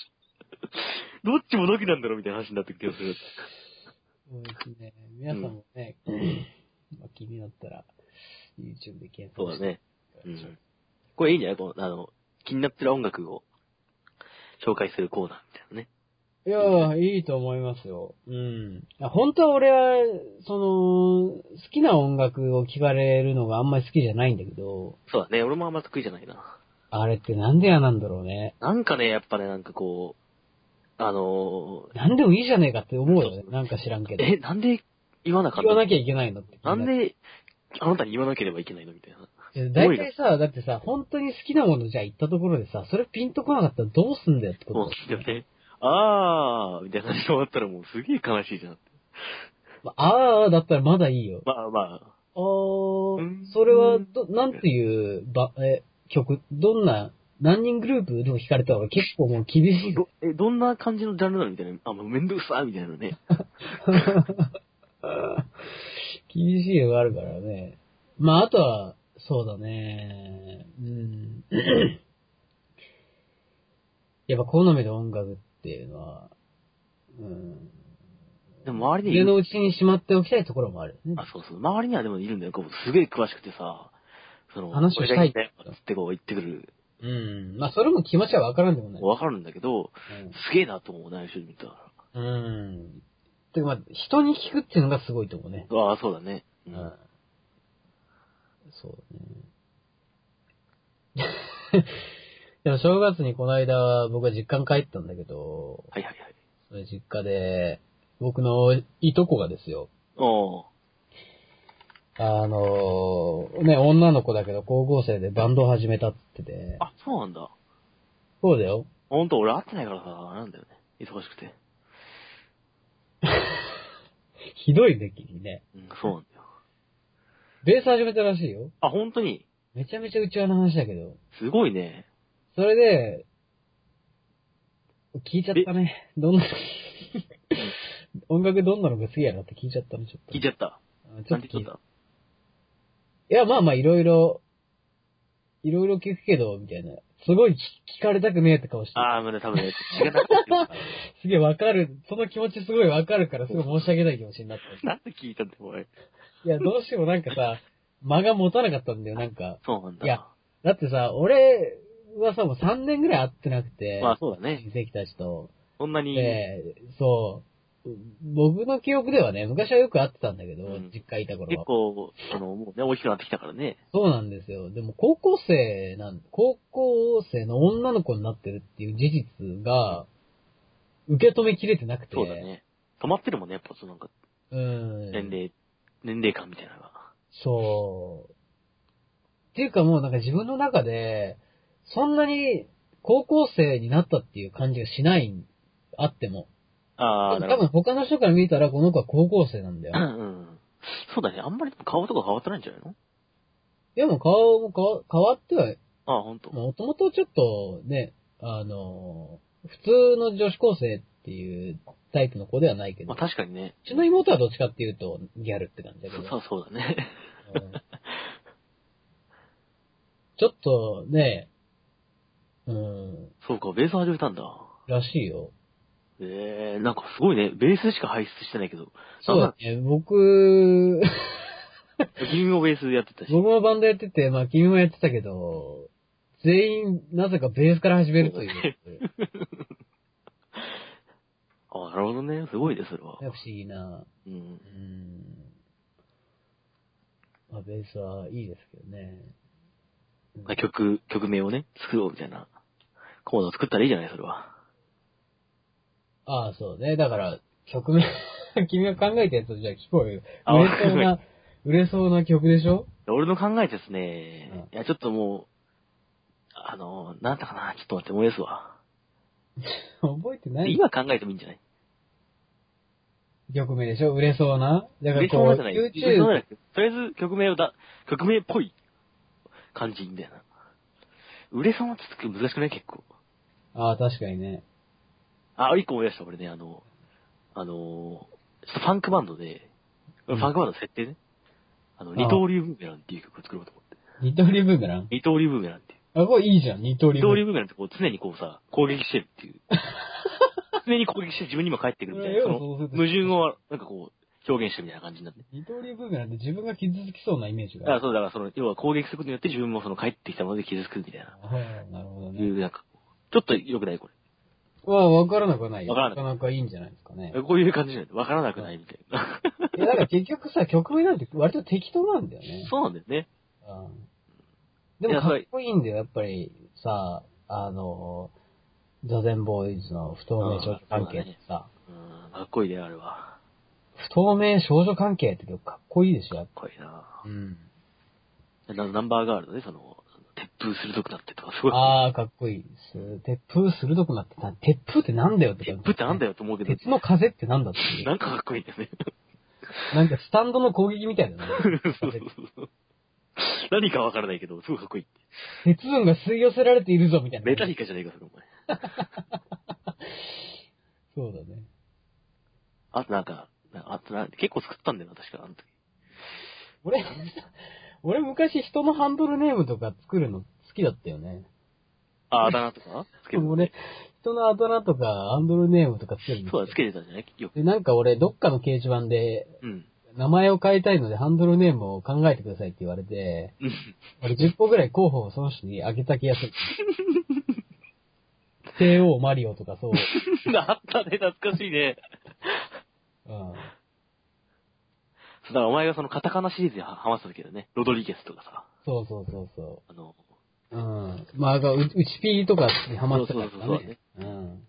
どっちもドキなんだろみたいな話になってる気がする。そうですね。皆さんもね、まあ気になったら、YouTube で検索してそうだね。うん。これいいんじゃない？この、あの、気になってる音楽を紹介するコーナーみたいなね。いやー、いいと思いますよ。うん。あ本当は俺は、その、好きな音楽を聞かれるのがあんまり好きじゃないんだけど、そうだね。俺もあんま得意じゃないな。あれってなんで嫌なんだろうね。なんかね、やっぱね、なんかこう、あのなんでもいいじゃねえかって思うよね。なんか知らんけー、ど。え、なんで言わなかった言わなきゃいけないのって。なんで、あなたに言わなければいけないのみたいな。大体さ、だってさ、本当に好きなものじゃあ言ったところでさ、それピンとこなかったらどうすんだよってことそうですよね。あー、みたいな感じで終わったらもうすげえ悲しいじゃん。まあ、あーだったらまだいいよ。まあまあ、あーうん、それは、ど、なんていう、ば、え、曲、どんな、何人グループでも聞かれたら結構もう厳しい。ど、え、どんな感じのジャンルなのみたいな。あ、もうめんどくさみたいなね。厳しいのがあるからね。まあ、あとは、そうだね。うん。やっぱ好みの音楽っていうのは、うん。でも周りにいる家のうちにしまっておきたいところもあるよね。あ、そうそう。周りにはでもいるんだよ。こうすげえ詳しくてさ、その、話をしたいこれがいいんだよってこう言ってくる。うん。まあ、それも気持ちはわからんでもない。わかるんだけど、すげえなと思う、内緒で見たら。うん。うん。てかまあ、人に聞くっていうのがすごいと思うね。ああ、そうだね。ううんん。そうだね。でも正月にこの間僕は実家に帰ったんだけど、はいはいはい。それ実家で、僕のいとこがですよ、おーあのね、女の子だけど高校生でバンドを始めたって言ってて、あ、そうなんだ。そうだよ。ほんと俺会ってないからさ、なんだよね。忙しくて。ひどいね、君ね。うん、そうなんだよ。ベース始めたらしいよ。あ、本当に、めちゃめちゃ内輪の話だけど。すごいね。それで、聞いちゃったね。どんな、音楽どんなのが好きやろって聞いちゃったの、ちょっと。聞いちゃった。うんちょっと聞いた？いや、まあまあ、いろいろ、いろいろ聞くけど、みたいな。すごい聞聞かれたくねえって顔してる。ああ、まあね、多分ね、血がなかった。すげえわかる。その気持ちすごいわかるから、すごい申し訳ない気持ちになった。なんで聞いたんだよ、おい。いや、どうしてもなんかさ、間が持たなかったんだよ、なんか。そうなんだ。いや、だってさ、俺はさ、もう3年ぐらい会ってなくて、まあそうだね。親戚たちと。そんなに、で、そう。僕の記憶ではね、昔はよく会ってたんだけど、うん実家いた頃結は。構、あの、もうね、大きくなってきたからね。そうなんですよ。でも高校生なん、高校生の女の子になってるっていう事実が、受け止めきれてなくて。そうだね。止まってるもんね、やっぱそのなんか、うん。年齢、年齢感みたいなのが。そう。っていうかもうなんか自分の中で、そんなに高校生になったっていう感じがしない、あっても。ああ。多分他の人から見たらこの子は高校生なんだよ。うん。そうだね。あんまり顔とか変わってないんじゃないの？でも顔も変わ変わっては、ああ、ほんと。もともとちょっとね、あの、普通の女子高生っていうタイプの子ではないけど、まあ確かにね。うちの妹はどっちかっていうとギャルって感じだけど。そうそうだね。うんちょっとね、うん、そうか、ベース始めたんだ。らしいよ。ええなんかすごいね。ベースしか輩出してないけど。そうだね、僕、君もベースやってたし。僕もバンドやってて、まあ君もやってたけど、全員なぜかベースから始めるという。あ あ、なるほどね。すごいね、それは。不思議な。うんう。ん。まあベースはいいですけどね。まあ曲、曲名をね、作ろうみたいな。コーナーを作ったらいいじゃない、それは。ああ、そうね。だから、曲名、君が考えたやつをじゃあ聞こうよ。あ売れそうな、売れそうな曲でしょ？俺の考えですね、いや、ちょっともう、あの、なんだかな、ちょっと待って、思い出すわ。覚えてない？今考えてもいいんじゃない？曲名でしょ？売れそうな？だからこう、そうなんじゃ YouTube、とりあえず曲名をだ、曲名っぽい感じいいんだよな。売れそうなってつく難しくない？結構。ああ、確かにね。あ、一個思い出した、俺ね、あの、あの、ちょっとファンクバンドで、うんファンクバンドの設定ね。あの、あ二刀流ブーメランっていう曲を作ろうと思って。二刀流ブーメラン？二刀流ブーメランっていう。あ、これいいじゃん、二刀流二刀流ブーメランってこう常にこうさ、攻撃してるっていう。常に攻撃して自分にも返ってくるみたいな。その矛盾をなんかこう、表現してるみたいな感じになって。二刀流ブーメランって自分が傷つきそうなイメージがだからそう、だからその、要は攻撃することによって自分もその帰ってきたもので傷つくみたいな。ああなるほどね。いう、なんか、ちょっと良くないこまあ、わからなくはないよ。わからななかなかいいんじゃないですかねれ。。こういう感じなんで、わからなくないみたいな。いや、だから結局さ、曲名なんて割と適当なんだよね。そうなんだよね。うんでもかっこいいんだよ、やっぱりさ、あの、ザゼンボーイズの不透明少女関係ってさ、うん、かっこいいね、あれは。不透明少女関係って曲かっこいいでしょ、やっぱ。かっこいいなうん。なナンバーガールのね、その、鉄風鋭くなってとか、すごい。ああ、かっこいいです。鉄風鋭くなってた。鉄風ってなんだよって鉄風ってなんだよ。よと思うけど、鉄の風ってなんだって。なんかかっこいいんだよね。なんかスタンドの攻撃みたいだね。そうそうそう。何かわからないけど、すごいかっこいい。鉄分が吸い寄せられているぞ、みたいな。メタリカじゃねえか、それお前。そうだね。あとなんか、なあとな、結構作ったんだよな、確か、あの時。俺、俺昔人のハンドルネームとか作るの好きだったよね。あ、あだ名とかつけてた 俺、人のあだ名とかハンドルネームとかつけるの。そうだ、つけてたんじゃないよく。で、なんか俺、どっかの掲示板で、うん。名前を変えたいのでハンドルネームを考えてくださいって言われて、うん。俺10個ぐらい候補をその人にあげた気がする。帝王マリオとかそう。あったね、懐かしいね。うん。だからお前がそのカタカナシリーズにハマってたけどね、ロドリゲスとかさ、そうそうそうそあの、う。うん。まあ、ううちピーとかにハマってたからそうそうそうね。うん。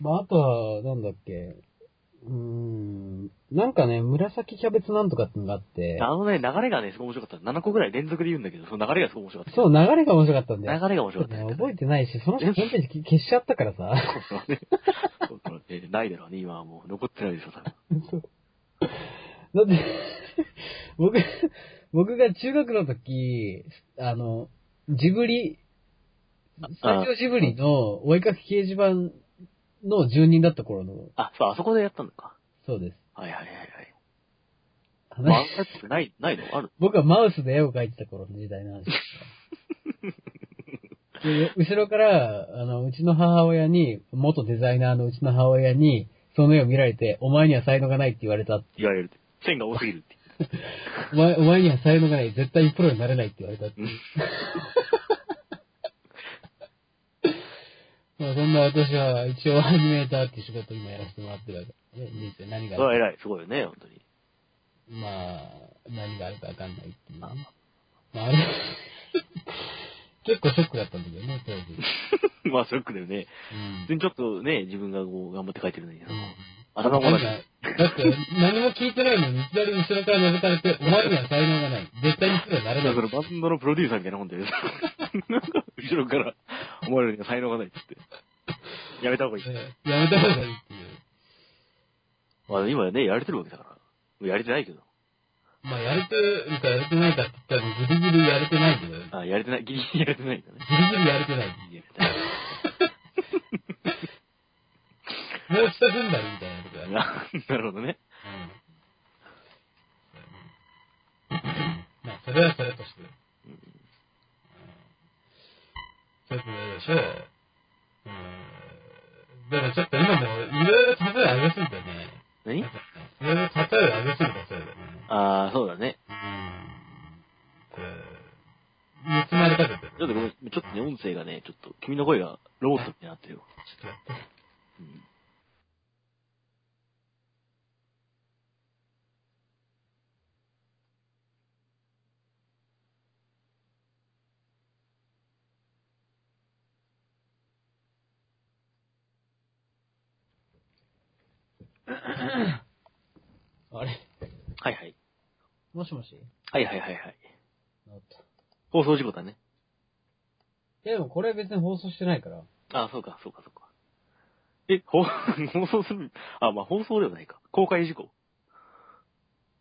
まあ、あとは、なんだっけ。うーん。なんかね、紫キャベツなんとかってのがあって、あのね、流れがね、すごい面白かった。7個ぐらい連続で言うんだけど、その流れがすごい面白かった。そう、流れが面白かったんだよ。流れが面白かった、ね覚えてないし、その人ホームページ消しちゃったからさ。そうそうね。そうそうねないだろうね、今はもう残ってないでしょ、多分。そ う だって、僕、僕が中学の時、あの、ジブリ、スタジオジブリのお絵かき掲示板の住人だった頃の、あ、そう、あそこでやったのか。そうです。はいはいはいはい。話ってない、ないのある僕はマウスで絵を描いてた頃の時代の話です 後ろから、あの、うちの母親に、元デザイナーのうちの母親に、その絵を見られて、お前には才能がないって言われた。言われる。線が多すぎるって。お前、お前には才能がない。絶対プロになれないって言われたって。まあそんな私は一応アニメーターって仕事を今やらせてもらってるわけね。人生何があるそれは偉い、すごいよね、本当に。か。まあ、何があるかわかんないっていう。まあ、あれ、結構ショックだったんだけどね、当時。まあ、ショックだよね。うん普通にちょっとね、自分がこう、頑張って書いてるのにさ、うん頭もなだって、何も聞いてないのに、いきなり後ろから覗かれて、お前には才能がない。絶対にプロになれない。だからバンドのプロデューサーみたいなもんで、後ろから、お前らには才能がないっつって。やめた方がいい。ねやめた方がいいっていう。まあ今ね、やれてるわけだから。もうやれてないけど。まあ、やれてるかやれてないかって言ったら、ギリギリやれてないけど、ギリあ、やれてない、ギリギリやれてないんだね。ギリやれてない。やれてない。もう一踏んだりみたいなことだね。ななるほどね。うん。まあ、それはそれとして。うんちょっとねでしょ。うん。でもちょっと今もいろいろ例え上げすぎてね。何？いろいろ例え上げすぎたせいでね。ああ、そうだね。うん。で、煮詰ま。ちょっとごめん、ちょっとね、音声がね、ちょっと、君の声がロボットになってるよ。ちょっとやって。うん。あれ？はいはい。もしもし？はいはいはいはい。放送事故だね。いやでもこれ別に放送してないから。ああ、そうか、そうか、そうか。え、放 放送する、あ、まあ放送ではないか。公開事故？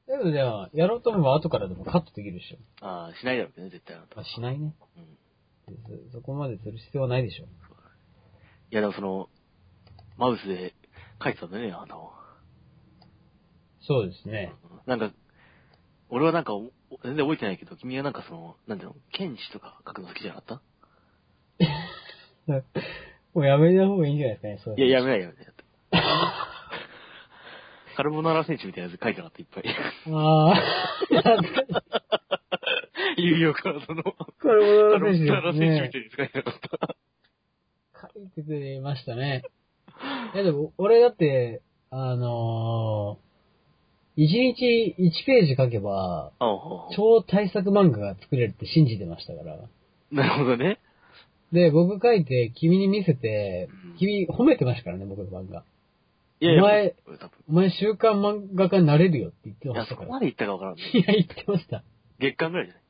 でもじゃあ、やろうと思えば後からでもカットできるでしょ。ああ、しないだろうね、絶対あなたまあ、しないね。うん。そそこまでする必要はないでしょ。いや、でもその、マウスで書いてたんだね、あなたも。そうですね。なんか、俺はなんか、お全然覚えてないけど、君はなんかその、なんていうの、剣士とか書くの好きじゃなかっ もうやめた方がいいんじゃないですかね、そうたいや、やめない。ないやめない。カルボナーラ選手みたいなやつ書いてなかった、いっぱい。ああ、有用カードの、これもカルボナーラ選手みたいなねやつ書いてなかった。書いてくれましたね。いやでも、俺だって、あのー、1日1ページ書けば、ああ、超大作漫画が作れるって信じてましたから。なるほどね。で、僕書いて、君に見せてうん、君褒めてましたからね、僕の漫画。いやいや、お前多分お前週刊漫画家になれるよって言っていや、ましたから。そこまで言ったかわからんね。いや、言ってました。月間ぐらいじゃない？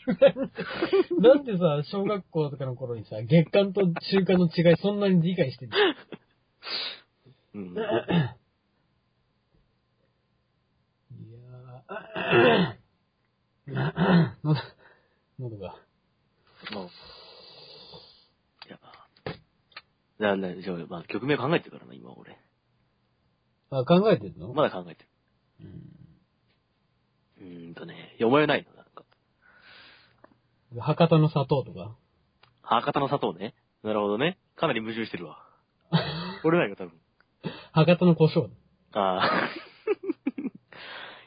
なんでさ、小学校とかの頃にさ、月間と週間の違いそんなに理解してるうん。いやー、喉、喉が。もう。いや、じゃあ、ね、じゃあ、まあ、曲名考えてるからな、今俺。あ、考えてるのまだ考えてるうん。うーんとね、いや、お前はないのなんか。博多の砂糖とか。博多の砂糖ね。なるほどね。かなり矛盾してるわ。俺ないよ、多分。博多の胡椒。ああ。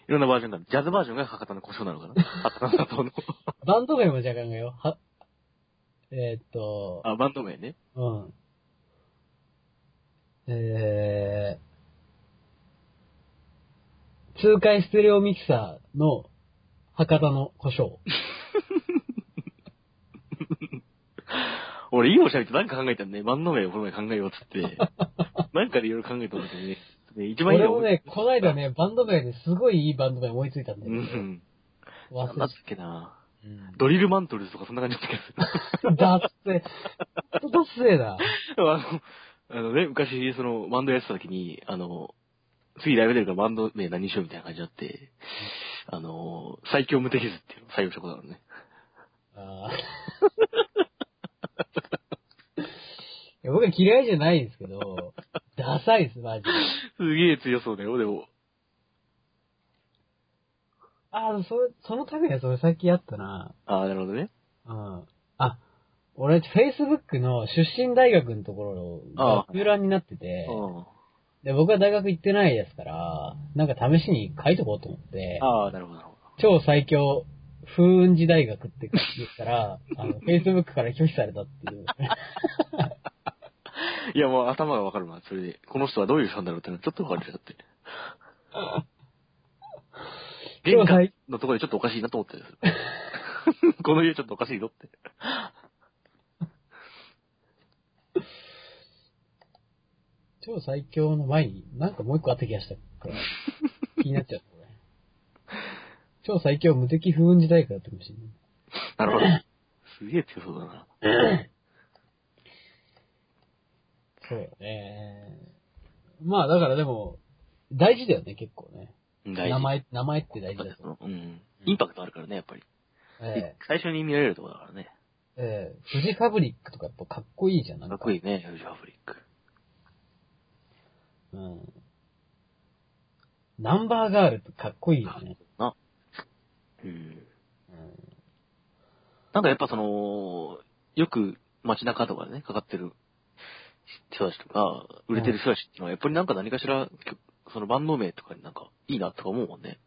いろんなバージョンがある。ジャズバージョンが博多の胡椒なのかな？博多の砂糖の。バンド名もじゃあ考えよう。は、えー、っと、あ、バンド名ね。うん。えー、通回ステレオミキサーの博多の胡椒。俺、いいおしゃべりとなんか考えたんね。バンド名をこの前考えようっつって。なんかでいろいろ考えたんだけどね。ね一番いいの俺もね、この間ね、バンド名ですごいいいバンド名思いついたんだうよ。ん。忘れなんだっけな。うんドリルマントルズとかそんな感じだった気がする。だって、だっせえだ？あの、あのね、昔、その、バンドやってた時に、あの、次ライブ出るからバンド名何にしようみたいな感じになって、あの、最強無敵図っていうのを採用したことあるね。あーいや僕は嫌いじゃないですけど、ダサいです、マジで。すげえ強そうだよ、でも。ああ、それ、そのためにはそれさっきやったな。ああ、なるほどね。うん。あ、俺、Facebook の出身大学のところあが空欄になってて、うん。で、僕は大学行ってないですから、なんか試しに書いとこうと思って、ああ、なるほど、なるほ超最強風雲寺大学って言ったら、あの、Facebook から拒否されたっていう。ど。いや、もう頭がわかるわ、それで。この人はどういう人なんだろうってのはちょっとわかるよ、だって。玄関のところでちょっとおかしいなと思ったよ。この家ちょっとおかしいぞって。超最強の前に、なんかもう一個あった気がした。から、気になっちゃったね。超最強無敵不運時代からってかもしい。なるほど。すげえ強そうだな。そうよね。まあだからでも、大事だよね、結構ね。大事。名前、名前って大事だと。うん。インパクトあるからね、やっぱり。え最初に見られるところだからね。えええフジファブリックとかやっぱかっこいいじゃん、なんかか。っこいいね、フジファブリック。うん。ナンバーガールってかっこいいよね。な。うん。うん。なんかやっぱその、よく街中とかでね、かかってる人たちとか、売れてる人たちっていうのは、やっぱりなんか何かしら、そのバンド名とかになんか、いいなとか思うもんね。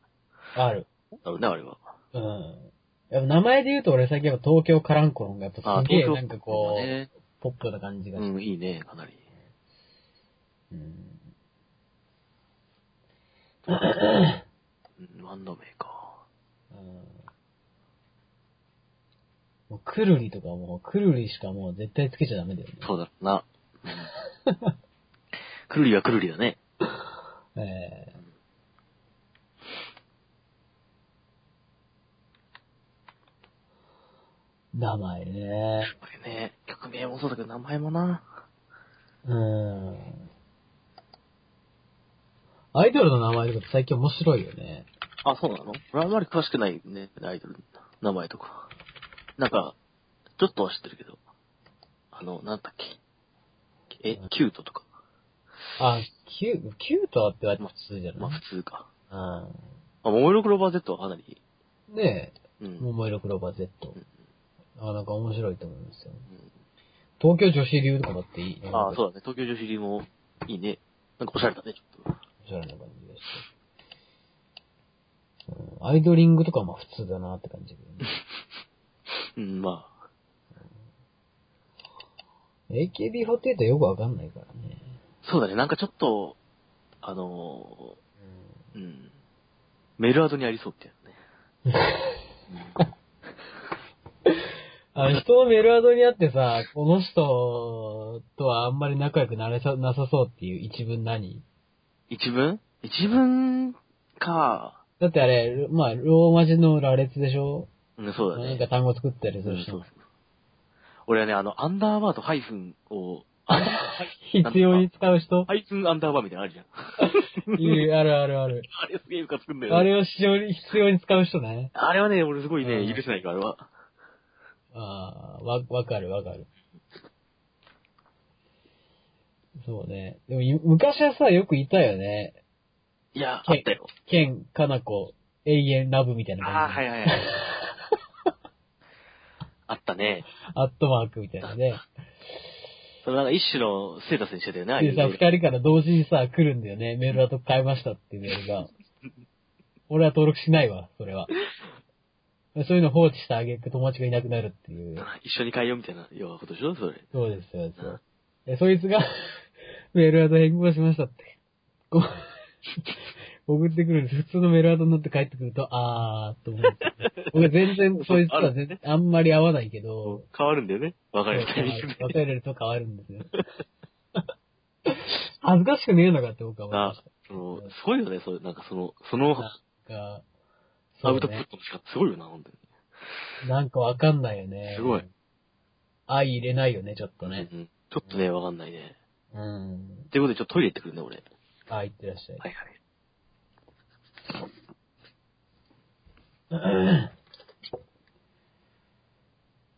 ある。なるね、あれは。うん。やっぱ名前で言うと俺最近やっぱ東京カランコロンがやっぱすげえなんかこう、ね。ポップな感じがして。うん、いいね、かなり。うん。うん、バンド名か。うんもうくるりとかもう、くるりしかもう絶対つけちゃダメだよね。そうだな。うんくるりはくるりだね。ええ名前ね。やっぱりね、曲名もそうだけど名前もな。うん。アイドルの名前とかって最近面白いよね。あ、そうなの？俺あんまり詳しくないね、アイドルの名前とか。なんか、ちょっとは知ってるけど。あの、なんだっけ。え、キュートとか。あ、キュキュートはって普通じゃまあない普通か。うあ、桃色クローバー Z はかなり。ん。ねえ、うん。桃色クローバー Z うん。あ、なんか面白いと思いますよ。うん東京女子流とかだっていい？あ、う。そうだね。東京女子流もいいね。なんかおしゃれだね、ちょっと。おしゃれな感じがして。うん、アイドリングとかも普通だなって感じね。うん、まあ。AKB48 よくわかんないからね。そうだね。なんかちょっと、あのーうん。メルアドにありそうってやつね。あの、人のメルアドにあってさ、この人とはあんまり仲良くなれさ、なさそうっていう一文何？一文？一文か。だってあれ、まあ、ローマ字の羅列でしょ？うん、そうだね。なんか単語作ったりすうん、る人そう。俺はね、あの、アンダーバーとハイフンを、必要に使う人？ハイフンアンダーバーみたいなのあるじゃん。いるあるあるある。あれすげえムカつくんだよ、ね。あれを必要に、必要に使う人ね。あれはね、俺すごいね、うん許せないから、あれは。ああ、わ、わかるわかる。そうね。でもい、昔はさ、よくいたよね。いや、あけったよ。ケン、カナコ、永遠ラブみたいなああ、感じ。はいはいはい。あったね。アットマークみたいなね。それなんか一種のステータスにしてたよね、ああいでさ、うの二人から同時にさ、来るんだよね。メールアド変えましたっていうメールが。俺は登録しないわ、それは。そういうの放置してあげく友達がいなくなるっていう。一緒に変えようみたいな、要はことでしょそれ。そうですよ、そう。え、そいつが、メールアド変更しましたって。こう送ってくるんです。普通のメールアドになって帰ってくると、あーっと思うんですよ。僕全然、そいつとは全然、あんまり合わないけど、変わるんだよね。別れるタイミングで。別れると変わるんですよ。恥ずかしくねえのかって僕は思いまあし、その、すごいよね、そういう、なんかその、その、た。なんか、アそウトプッ。トの仕方すごいよな、本当に。なんかわかんないよね。すごい。愛入れないよね、ちょっとね。うんちょっとね、わかんないね。うん。っていうことで、ちょっとトイレ行ってくるね、俺。あ、行ってらっしゃい。はいはい。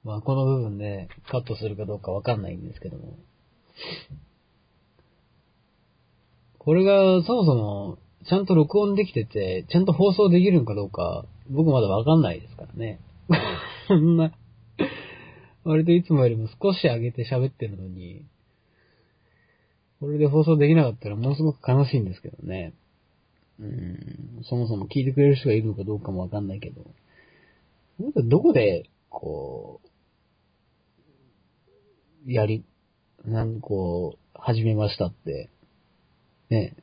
まあ、この部分ね、カットするかどうかわかんないんですけども。これが、そもそも、ちゃんと録音できてて、ちゃんと放送できるのかどうか、僕まだわかんないですからね。そんな、割といつもよりも少し上げて喋ってるのに、これで放送できなかったらものすごく悲しいんですけどね。そもそも聞いてくれる人がいるのかどうかもわかんないけど。なんかどこで、こう、やり、なんこう、始めましたって、ね、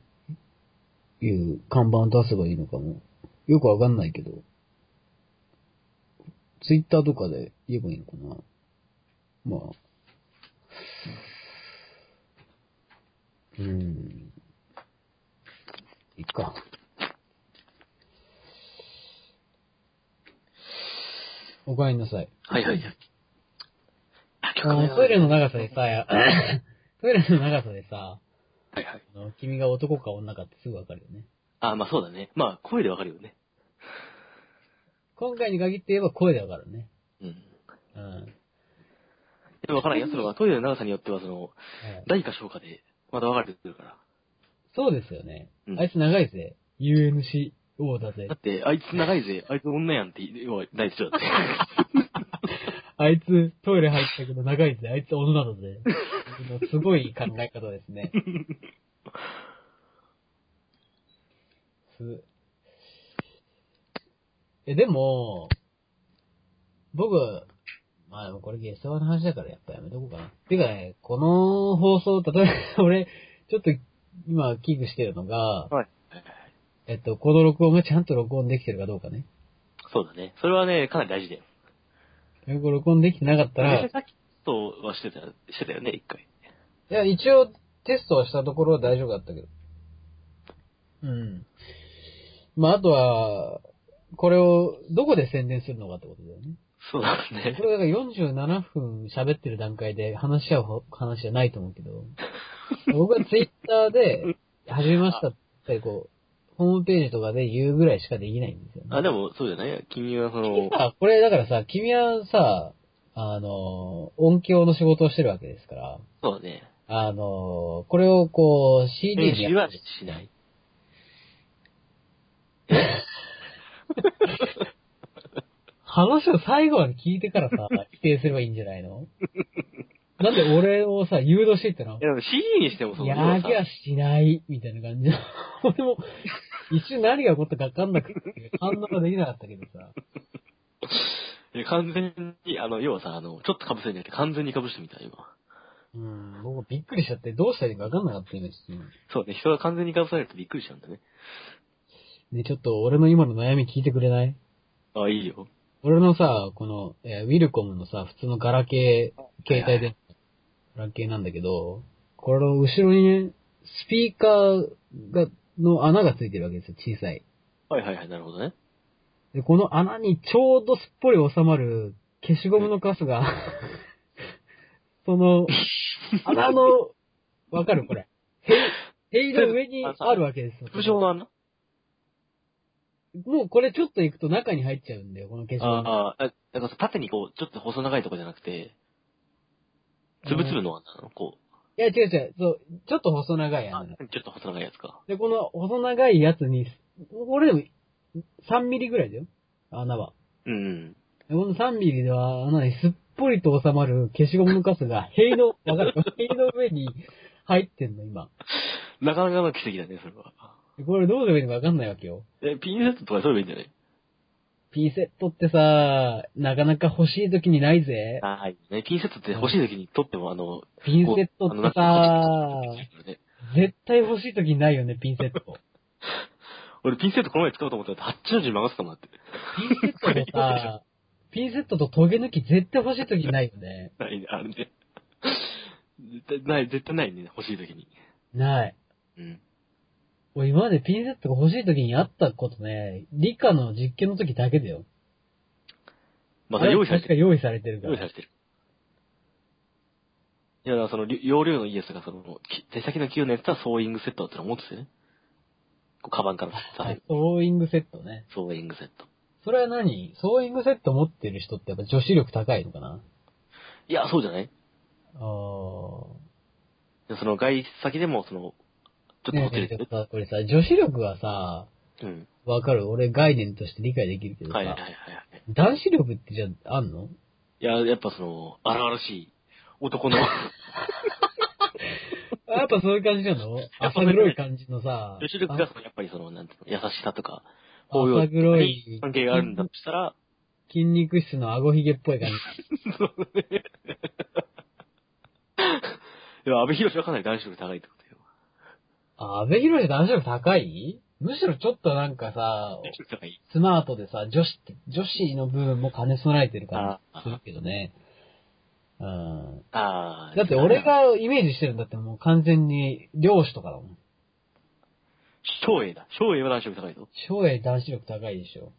いう看板出せばいいのかも、よくわかんないけど、ツイッターとかで言えばいいのかな。まあ。うん。いいか。おかえりなさい。はいはい。あ、あ曲名のトイレの長さでさ、や トイレの長さでさ、はいはい。あの君が男か女かってすぐわかるよね。あ、まあそうだね。まあ、声でわかるよね。今回に限って言えば声でわかるね。うん。うん。でもわからんやつのはトイレの長さによっては、その、はい大か小かで、また分かれてくるから。そうですよね。うんあいつ長いぜ。UNCO だぜだ。って、あいつ長いぜ、あいつ女やんって、要は、大丈夫だって。あいつトイレ入ったけど長いぜ。あいつ女だぜ。すごい考え方ですね。す。え、でも、僕、まあでもこれゲストの話だからやっぱやめとこうかな。てかね、この放送、例えば俺、ちょっと今危惧してるのが、はい。えっと、この録音がちゃんと録音できてるかどうかね。そうだね。それはね、かなり大事だよ。よく録音できてなかったら、いさっきとはしてた、してたよね、一回。や、一応テストはしたところは大丈夫だったけど。うん。まあ、あとは、これをどこで宣伝するのかってことだよね。そうだねこ。れだから47分喋ってる段階で話し合う話じゃないと思うけど、僕はツイッターで、始めましたってこう、ホームページとかで言うぐらいしかできないんですよね。あ、でも、そうじゃない？君はその、あ、これだからさ、君はさ、あの、音響の仕事をしてるわけですから、そうだね。あの、これをこう、CD 編集はしない。話を最後まで聞いてからさ、否定すればいいんじゃないの？なんで俺をさ、誘導していったの？いや、でも CD にしてもその、やりゃしない、みたいな感じ。俺も、一瞬何が起こったか分かんなくて、反応ができなかったけどさ。いや完全に、あの、要はさ、あの、ちょっと被せるんじゃなくて完全に被してみた、今。うん、僕びっくりしちゃって、どうしたらいいか分かんなかった、今一瞬。そうね、人が完全に被されるとびっくりしちゃうんだね。ね、ちょっと俺の今の悩み聞いてくれない？あ、いいよ。俺のさ、この、えーウィルコムのさ、普通のガラケー、携帯で、ガラケーなんだけど、これの後ろにね、スピーカーが、の穴がついてるわけですよ、小さい。はいはいはい、なるほどね。で、この穴にちょうどすっぽり収まる消しゴムのカスが、その、穴の、わかるこれ。塀の上にあるわけですよ。通常の穴？もうこれちょっと行くと中に入っちゃうんだよ、この消しゴム。ああ、あ、だか縦にこう、ちょっと細長いとこじゃなくて、つぶつぶの穴なの？こいや、違う違う、そう、ちょっと細長いう。あ穴。ちょっと細長いやつか。で、この細長いやつに、これでも3ミリぐらいだよ。穴は。うん。でこの3ミリでは穴にすっぽりと収まる消しゴムのカスが 塀の、わかる？塀の上に入ってんの、今。なかなかの奇跡だね、それは。でこれどうすればいいのかわかんないわけよ。え、ピンセットとかそういえばいいんじゃない？ピンセットってさ、なかなか欲しい時にないぜ。あはい。ね、ピンセットって欲しい時に取っても、あの、ピンセットってさ、ね、絶対欲しい時にないよね、ピンセット。俺ピンセットこの前使おうと思ったら、八の字曲がってたもんだって。ピンセットとさ、ピンセットとトゲ抜き絶対欲しい時にないよね。ないね、あるね。絶対ない、絶対ないね、欲しい時に。ない。うん。俺今までピンセットが欲しい時にあったことね、理科の実験の時だけだよ。また用意されてる。確か用意されてるから。用意されてる。いや、だからその、り要領のいいやつが、その、き手先の器用なやつはソーイングセットだってのを持っててね。こう、カバンからさあソーイングセットね。ソーイングセット。それは何？ソーイングセット持ってる人ってやっぱ女子力高いのかな？いや、そうじゃない？あー。でその、外出先でも、その、ちょっとねホテルでえ、さこれさ、女子力はさ、うん。わかる？俺概念として理解できるけどさ、はいはいはいはい。男子力ってじゃあ、あんの？いや、やっぱその、荒々しい男の、やっぱそういう感じなの？浅黒い感じのさ、女子力がその、やっぱりその、なんていうの、優しさとか、あ包容浅黒い関係があるんだとしたら、筋肉質の顎ひげっぽい感じ。そうね。いや、安倍博はかなり男子力高いとよ。あ、安倍博士男子力高い？むしろちょっとなんかさ。スマートでさ、女子って、女子の部分も兼ね備えてる感じするけどね。うん。ああ。だって俺、がイメージしてるんだってもう完全に漁師とかだもん。超栄だ。超栄は男子力高いぞ。超栄男子力高いでしょ。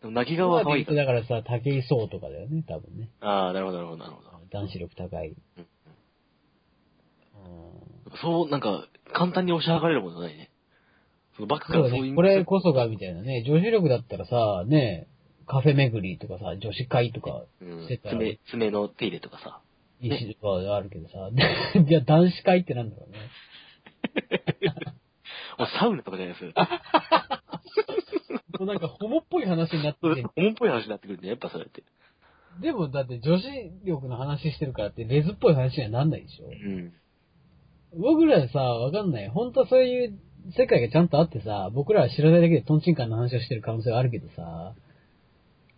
でも、泣き顔は可愛いから。だからさ、竹井壮とかだよね、多分ね。ああ、なるほど、なるほど、なるほど。男子力高い。うんうんそう、なんか、簡単に押し上がれるものじゃないね。そのバックか。らそういう。これこそが、みたいなね。女子力だったらさ、ね、カフェ巡りとかさ、女子会とか、うんしてたら爪、爪の手入れとかさ。西とかあるけどさ、じゃあ男子会ってなんだろうね。もうサウナとかじゃないですか。もうなんかホモっぽい話になってて、そう重っぽい話になってくるんだよ、やっぱそれって。でもだって女子力の話してるからってレズっぽい話にはなんないでしょうん。僕らさ、わかんない。本当はそういう世界がちゃんとあってさ、僕らは知らないだけでトンチンカンの話をしてる可能性はあるけどさ、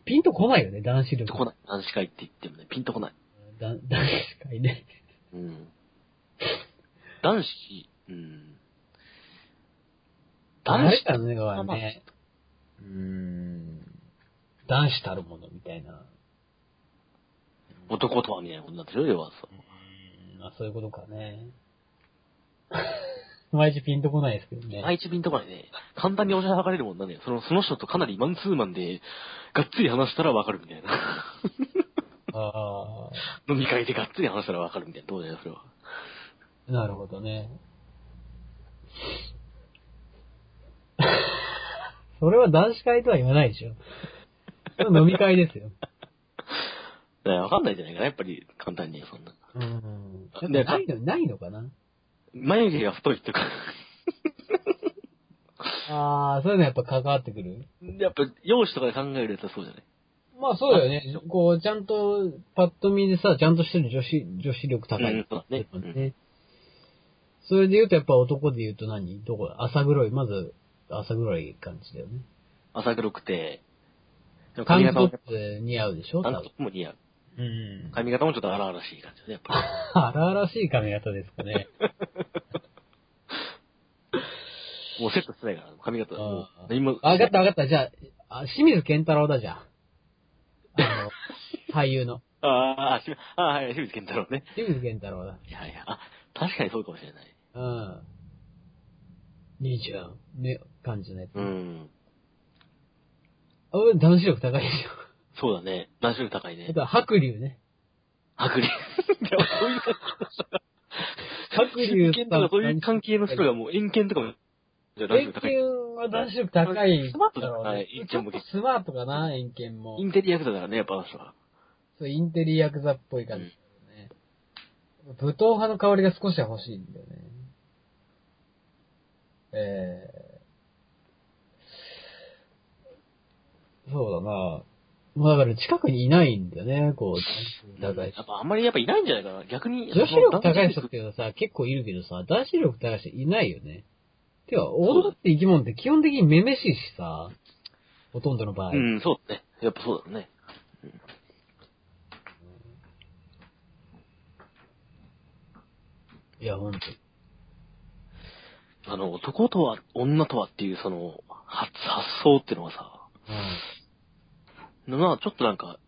ピンとこないよね、男子力。ピンとこない。男子会って言ってもね、ピンとこない。だ男子会ね。うん。男子、うん。誰子かのね、はまあまあね、うーん、男子たるものみたいな。男とはみたいなことになってるよ、要はさ。うーんまあそういうことかね。毎日ピンとこないですけどね。愛知ピンとこないね。簡単に押し上がれるもんなんだよ。その、その人とかなりマンツーマンで、がっつり話したらわかるみたいな。あ飲み会でがっつり話したらわかるみたいな。どうだよ、それは。あ、なるほどね。それは男子会とは言わないでしょ。それは飲み会ですよ。わかんないんじゃないかな、やっぱり、簡単に、そんな。うん。でないの、ないのかな眉毛が太いとか。ああ、そういうのやっぱ関わってくる？やっぱ、容姿とかで考えるやつはそうじゃない？まあそうだよね。こう、ちゃんと、パッと見でさ、ちゃんとしてる女子、女子力高い。うんそうだね。ね。それで言うとやっぱ男で言うと何？どこ朝黒い、まず、朝黒い感じだよね。朝黒くて、タンクト似合うでしょ？タン多分。クトップも似合う。うん。髪型もちょっと荒々しい感じだね、やっぱり。荒々しい髪型ですかね。もうセットしてないから、髪型。もう何も。あ、わかったわかった。じゃあ、あ清水健太郎だじゃん。あの、俳優の。ああ、あ、はい、清水健太郎ね。清水健太郎だ。いやいや、あ、確かにそうかもしれない。うん。兄ちゃん、ね、感じのやつ。うん。あ、俺男子力高いでしそうだね。男子力高いょ。ねあ。とは白龍ね。白龍。いや、そういう感じ龍偏見とかそういう関係の人がもう遠見とかも、じゃあ高い。見は男子力高いスマートだだろうねはい。遠見もちょっとスマートかな、遠見もイ。ンテリアクターだからね、やっぱあの人は。そう、インテリヤクザっぽい感じだよね。武闘派の香りが少しは欲しいんだよね。えー、そうだなまあだから近くにいないんだよね、こう、高いやっぱあんまりやっぱいないんじゃないかな。逆に。女子力高い人っていうのはさ、結構いるけどさ、男子力高い人いないよね。てか、男って生き物って基本的にめめしいしさ、ほとんどの場合。うん、そうだね。やっぱそうだね。いや、ほんと。あの、男とは、女とはっていうその、発、発想っていうのはさ、うん。まあちょっとなんか、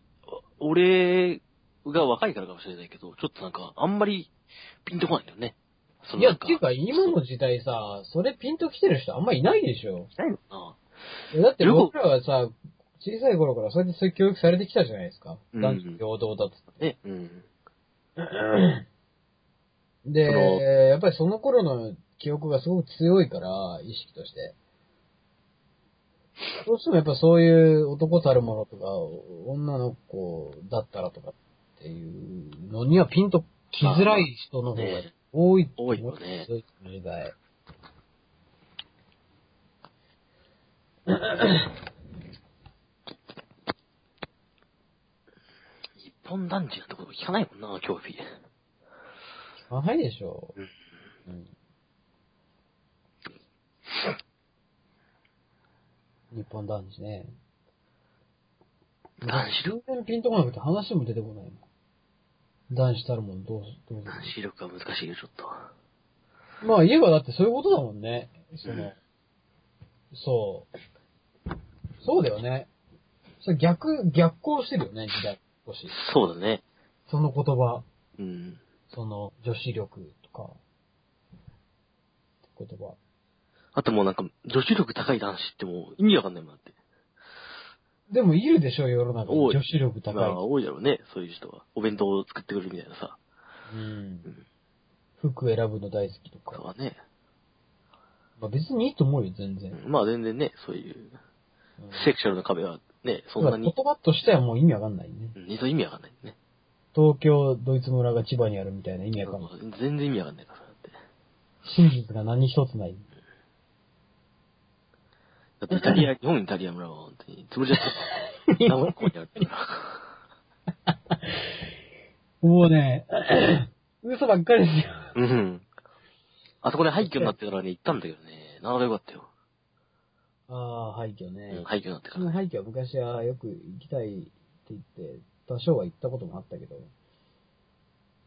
お俺が若いからかもしれないけど、ちょっとなんか、あんまりピンとこないんだよね。そいや、っていうか、今の時代さ、それピンと来てる人あんまいないでしょ。ないのかなえだって僕らはさ、小さい頃からそうやってそういう教育されてきたじゃないですか。うん男女平等だっつって。ね、うん。で、やっぱりその頃の記憶がすごく強いから、意識として。どうしてもやっぱそういう男たるものとか、女の子だったらとかっていうのにはピンと来づらい人の方がね多い。多いよねそういう時代。一本男児なんてこと聞かないもんな、競技。聞かないでしょ。うん。日本男子ね。男子？力全然ピンとこなくて話も出てこないもん。男子たるもんどうす、どうする？男子力が難しいよ、ちょっと。まあ言えばだってそういうことだもんね。その、うんそう。そうだよね。それ逆、逆行してるよね、時代。少し。そうだね。その言葉、うん。その女子力とか、言葉。あともうなんか、女子力高い男子ってもう意味わかんないもんだって。でもいるでしょ、世の中に。女子力高い。まあ、多いだろうね、そういう人は。お弁当を作ってくれるみたいなさ。うん。服選ぶの大好きとか。とかね。まあ別にいいと思うよ、全然。うんまあ全然ね、そういう、うんセクシャルな壁はね、そんな言に、葉としてはもう意味わかんないね。うん二度意味わかんないね。東京、ドイツ村が千葉にあるみたいな意味わかんない。全然意味わかんないから、だって。真実が何一つない。だってイタリア、日本イタリア村は本当に潰れちゃった。名古屋港にあるから。もうね、嘘ばっかりですよ。うん。あそこで廃墟になってからね、行ったんだけどね、なかなかよかったよ。ああ、廃墟うん、ね。廃墟になってからね。廃墟は昔はよく行きたいって言って、多少は行ったこともあったけど。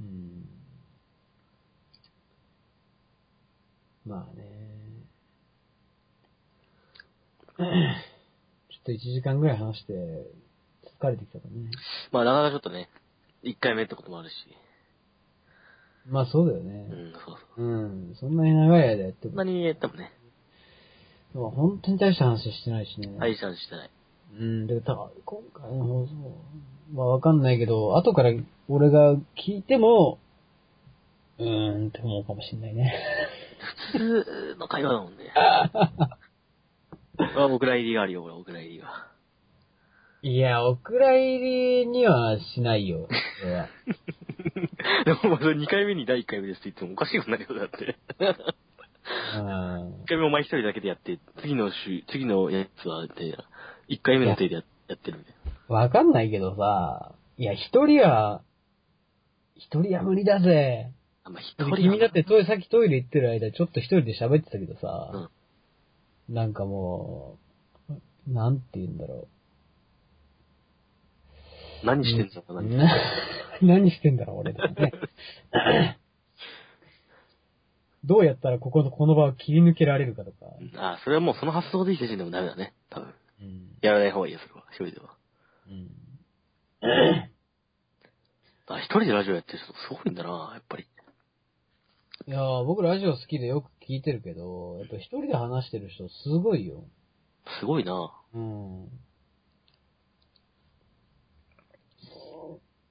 うん。まあね。ちょっと1時間ぐらい話して、疲れてきたかね。まあなかなかちょっとね、一回目ってこともあるし。まあそうだようね。ん、そうそう。うん。そんなに長い間やっても。そんなにやってもね、でも本当に大した話してないしね。愛さんしてない。うん、で、た今回の放送、まあわかんないけど、後から俺が聞いても、うーんって思うかもしんないね。普通の会話だもんね。まあ、お蔵入りがあるよ、俺、お蔵入りが。いや、お蔵入りにはしないよ、俺は。でも、まあそれ2回目に第1回目ですって言ってもおかしいもんだけど、だって。うん1回目お前一人だけでやって、次の週、次のやつは、で、1回目の手でややってるみたいわかんないけどさ、いや、一人は、一人は無理だぜ。な。まあ、一人は君だってトイレ、さっきトイレ行ってる間、ちょっと一人で喋ってたけどさ、なんかもう、なんて言うんだろ何う。してんのかな、な 何してんだろう、俺だね。どうやったらここの、この場を切り抜けられるかとか。うんあ、それはもうその発想でいい時点でもダメだね。多分。うん。やらない方がいいよ、それは。一人では。うん。あ、一人でラジオやってる人すごいんだな、やっぱり。いやー、僕ラジオ好きでよく聞いてるけど、やっぱ一人で話してる人すごいよ。すごいな。うん。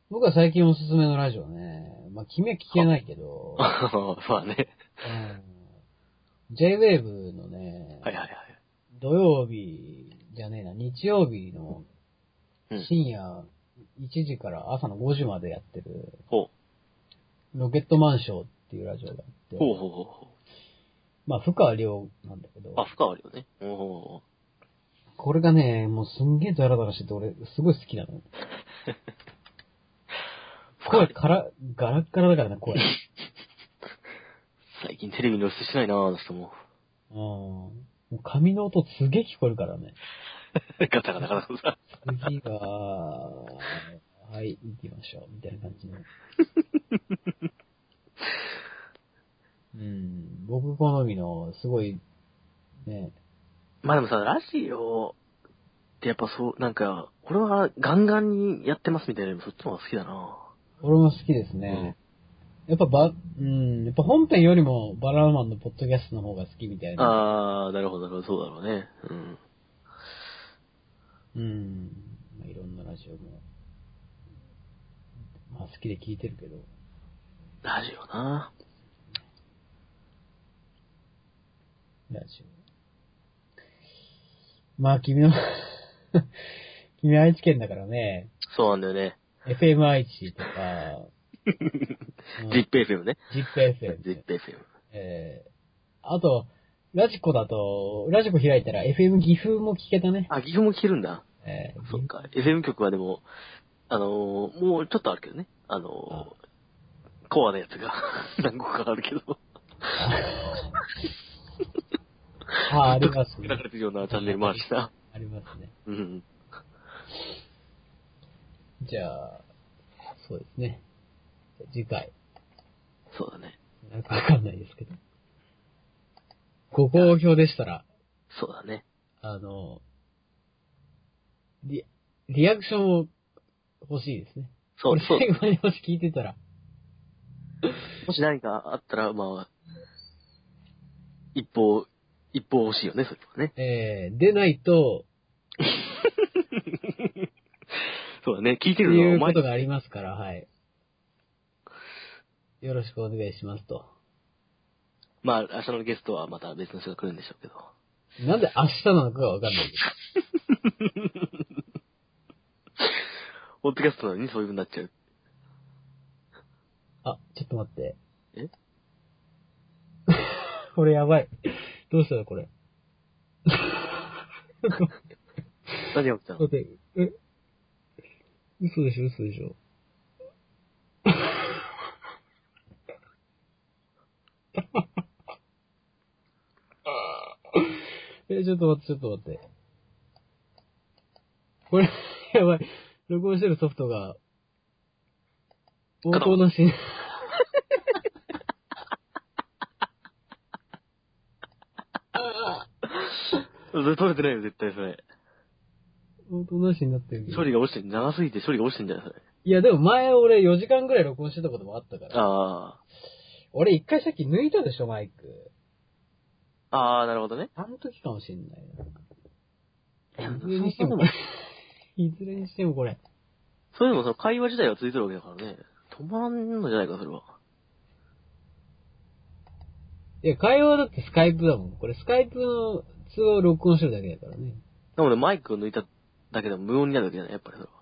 僕は最近おすすめのラジオね。まあ、君は聞けないけど、まあね。うん J-Wave のね、はいはいはい。土曜日じゃねえな、日曜日のうん深夜1時から朝の5時までやってる、ほロケットマンショーっていうラジオがあって、う。ほうほうほうほまあ、深川亮なんだけどう。、あ、深あるよね。ほうほうほこれがね、もうすんげえダラダラしてて俺、すごい好きなの。う。声から、ガラッガラだからな、声。最近テレビに露出してないな、あの人も。うん。もう髪の音すげえ聞こえるからね。ガタガタガタガタ。次が、はい、行きましょう、みたいな感じの。うん、僕好みの、すごい、ね、まあでもさ、ラジオってやっぱそう、なんか、俺はガンガンにやってますみたいなよりもそっちの方が好きだな。俺も好きですね。やっぱば、うん、やっぱ本編よりもバラーマンのポッドキャストの方が好きみたいな。あー、なるほど、なるほど、そうだろうね。うん。うん。まあ、いろんなラジオも、まあ好きで聞いてるけど。ラジオな。ラジオ。まあ君の、君愛知県だからね、そうなんだよね。FM 愛知とか、うんジップ FM ね。ZIPFM。ジップ FM。えー、あと、ラジコだと、ラジコ開いたら FM 岐阜も聞けたね。あ、岐阜も聞けるんだ。えー、そっか。FM 局はでも、あのーもうちょっとあるけどね。あのーコアなやつが 何個かあるけど。ああ、ありますね流。れてるようなチャンネルもあるしな。ありますね。うん。じゃあ、そうですね。次回。そうだね。なんかわかんないですけど。ご好評でしたら、そうだね。あの、リ、リアクションを欲しいですね。そう、そう。最後までもし聞いてたら、もし何かあったら、まあ、一歩、一方欲しいよね、それはね。えー、出ないと、そうだね。聞いてるのはお前いうことがありますから、はい。よろしくお願いしますと。まあ、明日のゲストはまた別の人が来るんでしょうけど。なんで明日なのかがわかんないけ ポッドキャストなのにそういう風になっちゃう。ど。あ、ちょっと待って。えこれやばい。どうしたのこれ。何が起きたの？待って、え？嘘でしょ嘘でしょ え、ちょっと待って、ちょっと待って。これ、やばい。録音してるソフトが、応答なしに。それ取れてないよ、絶対それ。応答なしになってるけど処理が落ちてる。長すぎて処理が落ちてんじゃないそれ。いや、でも前俺4時間ぐらい録音してたこともあったから。あ俺一回さっき抜いたでしょ、マイク。あ。ああ、なるほどね。あの時かもしんないな。いずれにしても、いずれにしてもこれ。それでもその会話自体は続いてるわけだからね。止まんのじゃないか、それは。いや、会話だってスカイプだもん。これスカイプの通話を録音してるだけだからね。なのでマイクを抜いただけでも無音になるわけじゃない、やっぱりそれは。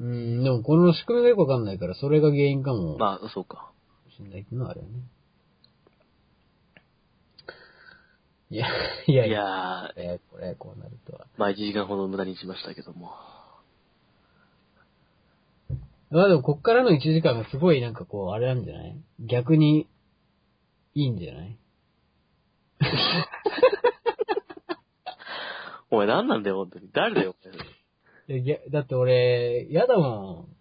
うーん、でもこの仕組みがよくわかんないから、それが原因かもまあ、そうか。しんないっていうのはあるよね。いや、いやいいや、やー、えーこれ、こうなるとは。まあ1時間ほど無駄にしましたけども。まあでも、こっからの1時間がすごいなんかこう、あれなんじゃない？逆に、いいんじゃない？お前何なんだよ、本当に。誰だよ、お前 いや、だって俺、やだもん。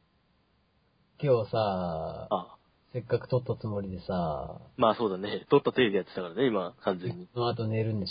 今日さ、あせっかく撮ったつもりでさ、まあそうだね。撮った手でやってたからね、今、完全に。その後寝るんで